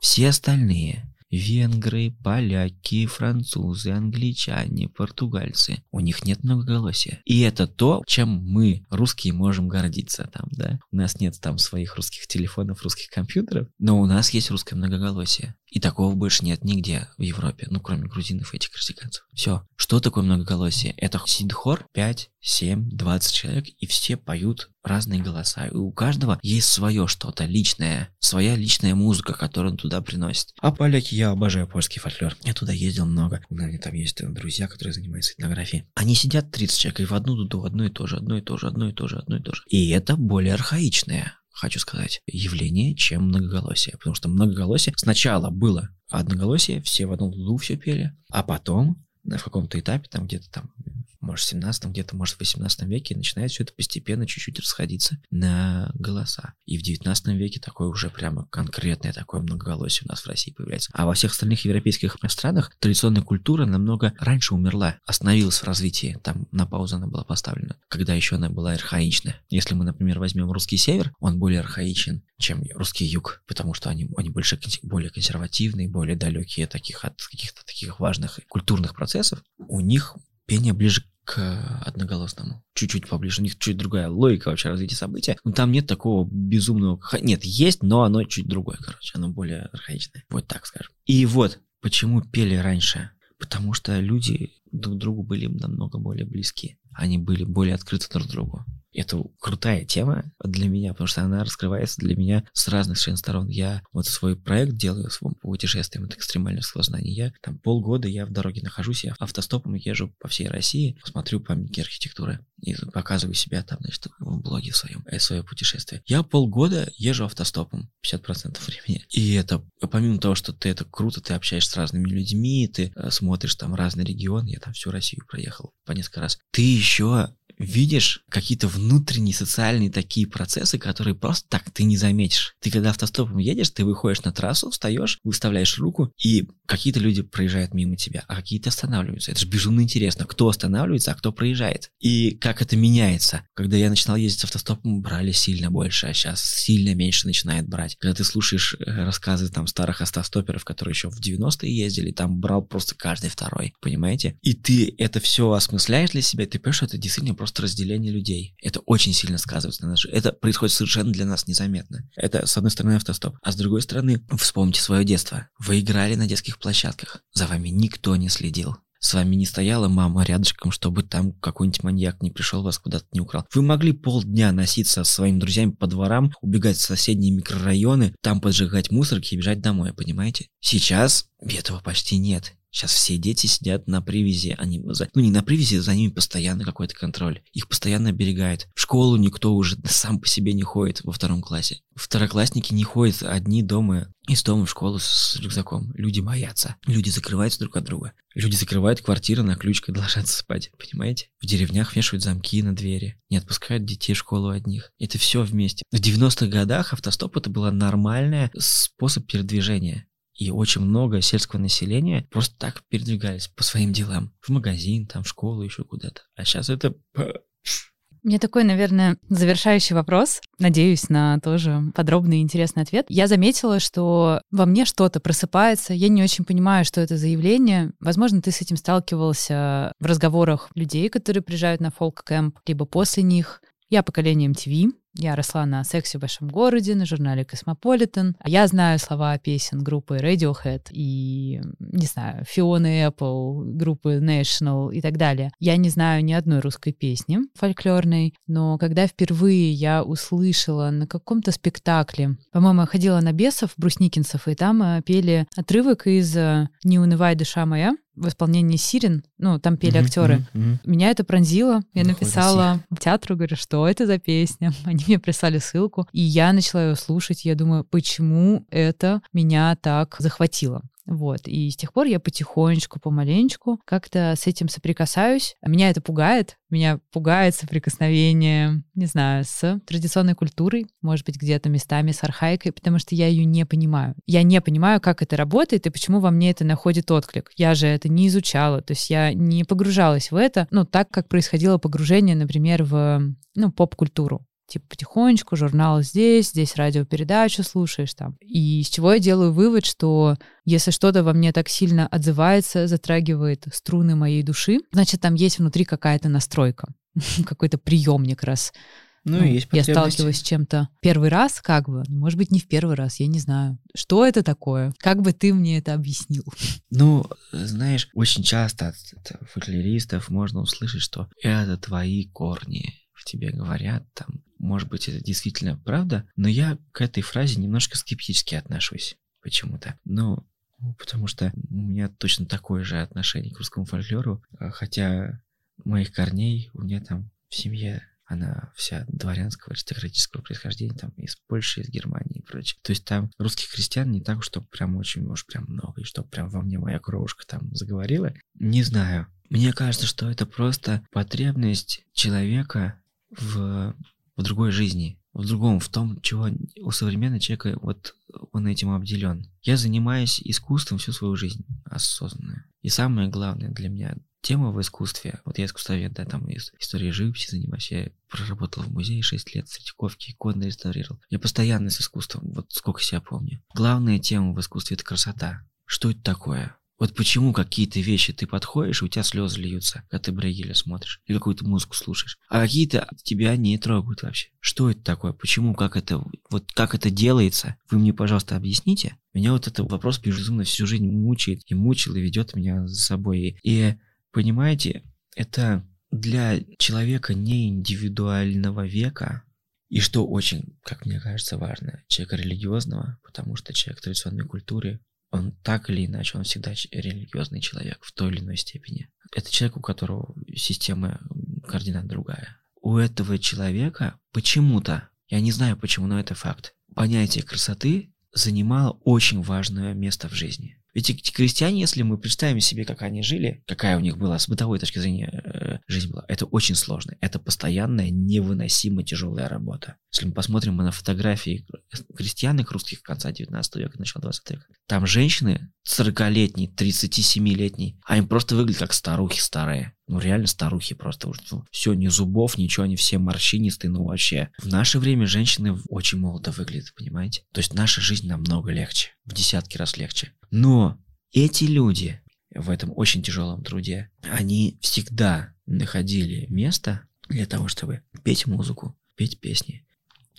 Все остальные венгры, поляки, французы, англичане, португальцы. У них нет многоголосия. И это то, чем мы, русские, можем гордиться там, да. У нас нет там своих русских телефонов, русских компьютеров, но у нас есть русское многоголосие. И такого больше нет нигде в Европе, ну, кроме грузинов и этих корсиканцев. Все. Что такое многоголосие? Это сидхор 5, 7, 20 человек, и все поют разные голоса. И у каждого есть свое что-то личное, своя личная музыка, которую он туда приносит. А поляки, я обожаю польский фольклор. Я туда ездил много. У меня там есть друзья, которые занимаются этнографией. Они сидят 30 человек, и в одну дуду одно и то же, одно и то же, одно и то же, одно и то же. И это более архаичное хочу сказать, явление, чем многоголосие. Потому что многоголосие сначала было одноголосие, все в одном дуду все пели, а потом в каком-то этапе, там где-то там может, в 17 где-то, может, в 18 веке, начинает все это постепенно чуть-чуть расходиться на голоса. И в 19 веке такое уже прямо конкретное такое многоголосие у нас в России появляется. А во всех остальных европейских странах традиционная культура намного раньше умерла, остановилась в развитии, там на паузу она была поставлена, когда еще она была архаична. Если мы, например, возьмем русский север, он более архаичен, чем русский юг, потому что они, они больше, более консервативные, более далекие таких от каких-то таких важных культурных процессов. У них пение ближе к одноголосному. Чуть-чуть поближе. У них чуть другая логика вообще развития события. Но там нет такого безумного... Нет, есть, но оно чуть другое, короче. Оно более архаичное. Вот так скажем. И вот почему пели раньше. Потому что люди друг другу были намного более близки. Они были более открыты друг другу это крутая тема для меня, потому что она раскрывается для меня с разных совершенно сторон. Я вот свой проект делаю по путешествиям, это экстремальное сквознание. Я там полгода я в дороге нахожусь, я автостопом езжу по всей России, смотрю памятники архитектуры и показываю себя там, значит, в блоге своем, э, свое путешествие. Я полгода езжу автостопом, 50% времени. И это, помимо того, что ты это круто, ты общаешься с разными людьми, ты э, смотришь там разный регион, я там всю Россию проехал по несколько раз. Ты еще видишь какие-то внутренние социальные такие процессы, которые просто так ты не заметишь. Ты когда автостопом едешь, ты выходишь на трассу, встаешь, выставляешь руку, и какие-то люди проезжают мимо тебя, а какие-то останавливаются. Это же безумно интересно, кто останавливается, а кто проезжает. И как это меняется. Когда я начинал ездить автостопом, брали сильно больше, а сейчас сильно меньше начинает брать. Когда ты слушаешь э, рассказы там старых автостоперов, которые еще в 90-е ездили, там брал просто каждый второй, понимаете? И ты это все осмысляешь для себя, ты понимаешь, что это действительно просто просто разделение людей. Это очень сильно сказывается на нас. Это происходит совершенно для нас незаметно. Это, с одной стороны, автостоп. А с другой стороны, вспомните свое детство. Вы играли на детских площадках. За вами никто не следил. С вами не стояла мама рядышком, чтобы там какой-нибудь маньяк не пришел, вас куда-то не украл. Вы могли полдня носиться со своими друзьями по дворам, убегать в соседние микрорайоны, там поджигать мусорки и бежать домой, понимаете? Сейчас этого почти нет. Сейчас все дети сидят на привязи, они, ну не на привязи, за ними постоянно какой-то контроль. Их постоянно оберегают. В школу никто уже сам по себе не ходит во втором классе. Второклассники не ходят одни дома из дома в школу с рюкзаком. Люди боятся. Люди закрываются друг от друга. Люди закрывают квартиры на ключ, когда ложатся спать. Понимаете? В деревнях вешают замки на двери. Не отпускают детей в школу одних. Это все вместе. В 90-х годах автостоп это был нормальный способ передвижения. И очень много сельского населения просто так передвигались по своим делам. В магазин, там, в школу, еще куда-то. А сейчас это мне такой, наверное, завершающий вопрос. Надеюсь на тоже подробный и интересный ответ. Я заметила, что во мне что-то просыпается. Я не очень понимаю, что это за явление. Возможно, ты с этим сталкивался в разговорах людей, которые приезжают на фолк-кэмп, либо после них. Я поколение MTV, я росла на «Сексе в большом городе», на журнале «Космополитен». Я знаю слова песен группы Radiohead и, не знаю, Фионы Apple, группы National и так далее. Я не знаю ни одной русской песни фольклорной, но когда впервые я услышала на каком-то спектакле, по-моему, ходила на бесов, брусникинцев, и там э, пели отрывок из э, «Не унывай, душа моя», в исполнении Сирен, ну, там пели mm-hmm, актеры. Mm-hmm. Меня это пронзило. Я Выходит написала театру, говорю, что это за песня. Они мне прислали ссылку, и я начала ее слушать. Я думаю, почему это меня так захватило? Вот. И с тех пор я потихонечку, помаленечку как-то с этим соприкасаюсь. Меня это пугает. Меня пугает соприкосновение, не знаю, с традиционной культурой, может быть, где-то местами с архаикой, потому что я ее не понимаю. Я не понимаю, как это работает и почему во мне это находит отклик. Я же это не изучала, то есть я не погружалась в это, ну, так, как происходило погружение, например, в ну, поп-культуру типа потихонечку, журнал здесь, здесь радиопередачу слушаешь там. И с чего я делаю вывод, что если что-то во мне так сильно отзывается, затрагивает струны моей души, значит, там есть внутри какая-то настройка, какой-то приемник раз. Ну, ну есть Я сталкиваюсь с чем-то первый раз, как бы, может быть, не в первый раз, я не знаю. Что это такое? Как бы ты мне это объяснил? Ну, знаешь, очень часто от, от фольклористов можно услышать, что это твои корни в тебе говорят, там, может быть, это действительно правда, но я к этой фразе немножко скептически отношусь почему-то. Ну, потому что у меня точно такое же отношение к русскому фольклору, а, хотя моих корней у меня там в семье она вся дворянского аристократического происхождения, там из Польши, из Германии и прочее. То есть там русских крестьян не так, что прям очень уж прям много, и что прям во мне моя кровушка там заговорила. Не знаю. Мне кажется, что это просто потребность человека в в другой жизни, в другом, в том, чего у современного человека вот он этим обделен. Я занимаюсь искусством всю свою жизнь осознанно. И самое главное для меня тема в искусстве, вот я искусствовед, да, там из истории живописи занимаюсь, я проработал в музее 6 лет, Третьяковки, иконы реставрировал. Я постоянно с искусством, вот сколько себя помню. Главная тема в искусстве – это красота. Что это такое? Вот почему какие-то вещи ты подходишь, у тебя слезы льются, когда ты Брейгеля смотришь или какую-то музыку слушаешь, а какие-то тебя не трогают вообще. Что это такое? Почему? Как это? Вот как это делается? Вы мне, пожалуйста, объясните. Меня вот этот вопрос безумно всю жизнь мучает и мучил, и ведет меня за собой. И понимаете, это для человека не индивидуального века, и что очень, как мне кажется, важно, человека религиозного, потому что человек традиционной культуре, он так или иначе, он всегда религиозный человек в той или иной степени. Это человек, у которого система координат другая. У этого человека почему-то, я не знаю почему, но это факт, понятие красоты занимало очень важное место в жизни. Ведь эти крестьяне, если мы представим себе, как они жили, какая у них была с бытовой точки зрения э, жизнь была, это очень сложно. Это постоянная, невыносимо тяжелая работа. Если мы посмотрим на фотографии крестьянок русских конца 19 века, начала 20 века, там женщины 40-летние, 37-летние, а им просто выглядят как старухи старые. Ну, реально старухи просто. Ну, все, ни зубов, ничего, они все морщинистые, ну, вообще. В наше время женщины очень молодо выглядят, понимаете? То есть наша жизнь намного легче, в десятки раз легче. Но эти люди в этом очень тяжелом труде, они всегда находили место для того, чтобы петь музыку, петь песни.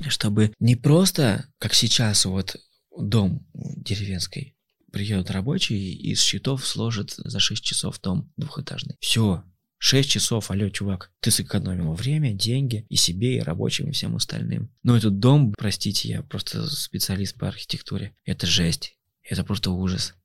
Чтобы не просто, как сейчас, вот дом деревенский, приедут рабочие и из счетов сложат за 6 часов дом двухэтажный. Все, 6 часов, алло, чувак, ты сэкономил время, деньги и себе, и рабочим, и всем остальным. Но этот дом, простите, я просто специалист по архитектуре, это жесть, это просто ужас.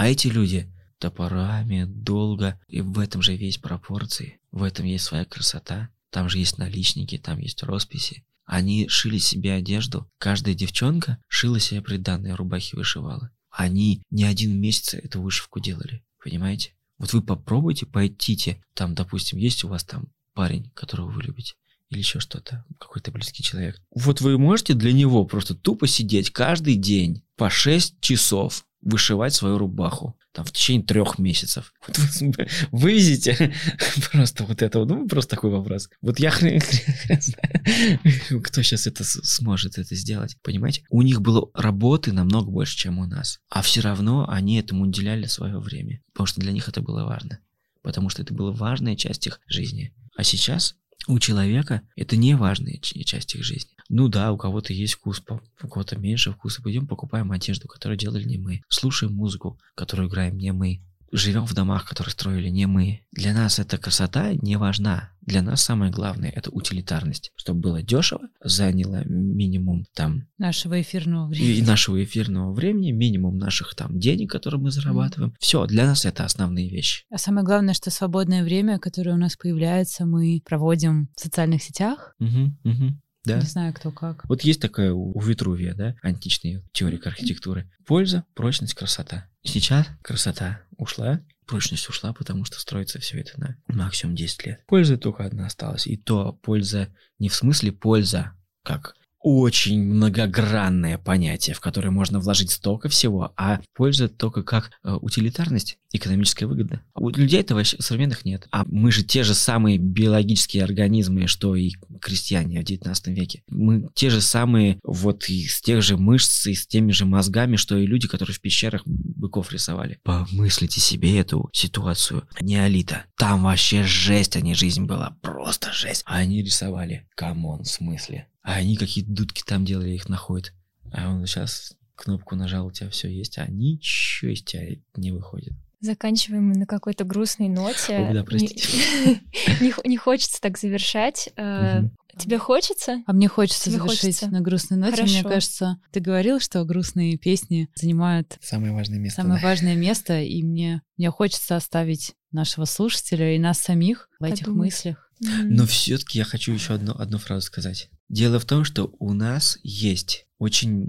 А эти люди топорами, долго, и в этом же весь пропорции, в этом есть своя красота, там же есть наличники, там есть росписи. Они шили себе одежду, каждая девчонка шила себе приданные рубахи вышивала. Они не один месяц эту вышивку делали, понимаете? Вот вы попробуйте, пойдите, там, допустим, есть у вас там парень, которого вы любите, или еще что-то, какой-то близкий человек. Вот вы можете для него просто тупо сидеть каждый день по 6 часов вышивать свою рубаху там в течение трех месяцев. Вот вы вывезете просто вот это, ну просто такой вопрос. Вот я хрен знаю, кто сейчас это сможет это сделать, понимаете? У них было работы намного больше, чем у нас, а все равно они этому уделяли свое время, потому что для них это было важно, потому что это была важная часть их жизни. А сейчас у человека это не важная часть их жизни. Ну да, у кого-то есть вкус, у кого-то меньше вкуса. Пойдем покупаем одежду, которую делали не мы. Слушаем музыку, которую играем не мы живем в домах, которые строили не мы. Для нас эта красота не важна. Для нас самое главное это утилитарность, чтобы было дешево, заняло минимум там нашего эфирного времени, и нашего эфирного времени, минимум наших там денег, которые мы зарабатываем. Mm. Все, для нас это основные вещи. А самое главное, что свободное время, которое у нас появляется, мы проводим в социальных сетях. Угу, угу. Да. Не знаю, кто как. Вот есть такая у Витрувия, да, античная теория архитектуры. Польза, прочность, красота. Сейчас красота ушла, прочность ушла, потому что строится все это на максимум 10 лет. Польза только одна осталась. И то польза не в смысле польза, как очень многогранное понятие, в которое можно вложить столько всего, а польза только как э, утилитарность, экономическая выгода. У людей этого современных нет. А мы же те же самые биологические организмы, что и крестьяне в 19 веке. Мы те же самые вот из тех же мышц и с теми же мозгами, что и люди, которые в пещерах быков рисовали. Помыслите себе эту ситуацию. Неолита. Там вообще жесть, а не жизнь была. Просто жесть. А они рисовали. Come on, в смысле? А они какие-то дудки там делали, их находят. А он сейчас кнопку нажал, у тебя все есть, а ничего из тебя не выходит. Заканчиваем мы на какой-то грустной ноте. О, да, простите. Не, не, хочется так завершать. Угу. Тебе хочется? А мне хочется Тебе завершить хочется? на грустной ноте. Хорошо. Мне кажется, ты говорил, что грустные песни занимают самое важное место. Самое да. важное место, и мне, мне хочется оставить нашего слушателя и нас самих в этих мыслях. Но все-таки я хочу еще одну, одну фразу сказать. Дело в том, что у нас есть очень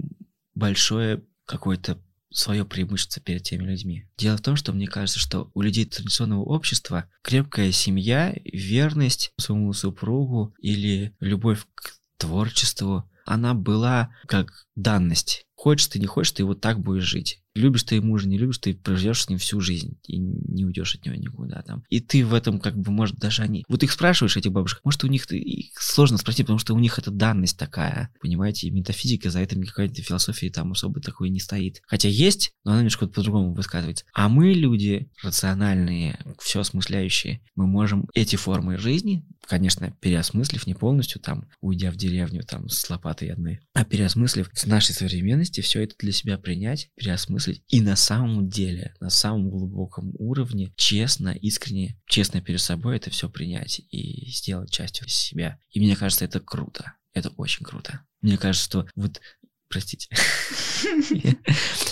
большое какое-то свое преимущество перед теми людьми. Дело в том, что мне кажется, что у людей традиционного общества крепкая семья, верность своему супругу или любовь к творчеству, она была как данность. Хочешь ты, не хочешь, ты вот так будешь жить. Любишь ты мужа, не любишь, ты проживешь с ним всю жизнь и не уйдешь от него никуда там. И ты в этом как бы, может, даже они... Вот их спрашиваешь, этих бабушек, может, у них их сложно спросить, потому что у них это данность такая, понимаете, и метафизика за этим какая-то философия там особо такой не стоит. Хотя есть, но она немножко по-другому высказывается. А мы люди рациональные, все осмысляющие, мы можем эти формы жизни, конечно, переосмыслив, не полностью там, уйдя в деревню там с лопатой одной, а переосмыслив с нашей современности все это для себя принять, переосмыслить осмыслить и на самом деле, на самом глубоком уровне, честно, искренне, честно перед собой это все принять и сделать частью себя. И мне кажется, это круто. Это очень круто. Мне кажется, что вот простите.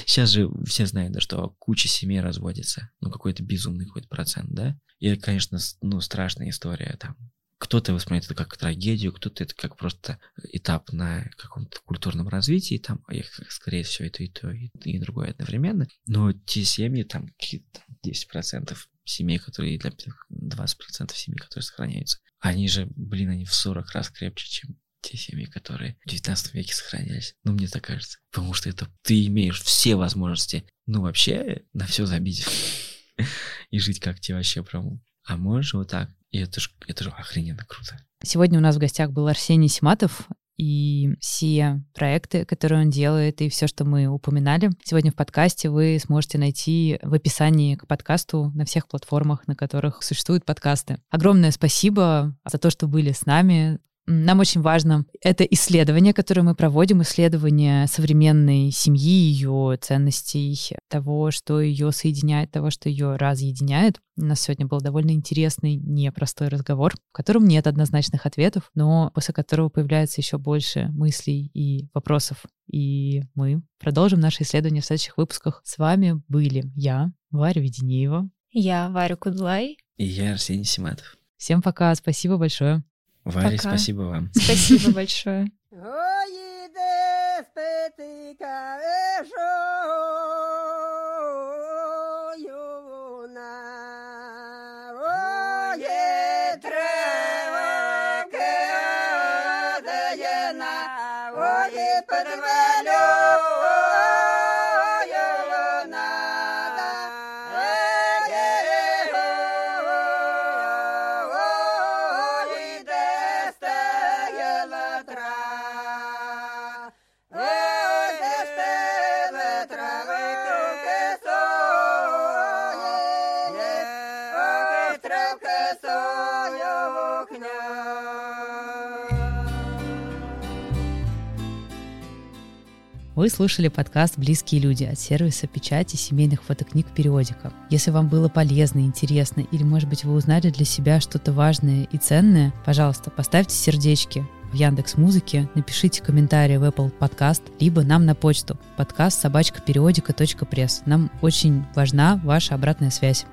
Сейчас же все знают, да, что куча семей разводится. Ну, какой-то безумный какой-то процент, да? И, конечно, ну, страшная история там кто-то воспринимает это как трагедию, кто-то это как просто этап на каком-то культурном развитии, там, а скорее всего, это и то, и, и другое одновременно. Но те семьи, там, какие-то 10% семей, которые, для 20% семей, которые сохраняются, они же, блин, они в 40 раз крепче, чем те семьи, которые в 19 веке сохранялись. Ну, мне так кажется. Потому что это ты имеешь все возможности, ну, вообще, на все забить и жить как тебе вообще прям. А можешь вот так и это же, это же охрененно круто. Сегодня у нас в гостях был Арсений Симатов, и все проекты, которые он делает, и все, что мы упоминали сегодня в подкасте, вы сможете найти в описании к подкасту на всех платформах, на которых существуют подкасты. Огромное спасибо за то, что были с нами. Нам очень важно это исследование, которое мы проводим, исследование современной семьи, ее ценностей, того, что ее соединяет, того, что ее разъединяет. У нас сегодня был довольно интересный, непростой разговор, в котором нет однозначных ответов, но после которого появляется еще больше мыслей и вопросов. И мы продолжим наше исследование в следующих выпусках. С вами были я, Варя Веденеева. Я, Варя Кудлай. И я, Арсений Симатов. Всем пока, спасибо большое. Варя, Пока. спасибо вам. Спасибо большое. Вы слушали подкаст «Близкие люди» от сервиса печати семейных фотокниг «Периодика». Если вам было полезно, интересно или, может быть, вы узнали для себя что-то важное и ценное, пожалуйста, поставьте сердечки в Яндекс Музыке, напишите комментарий в Apple Podcast, либо нам на почту подкаст собачка. Нам очень важна ваша обратная связь.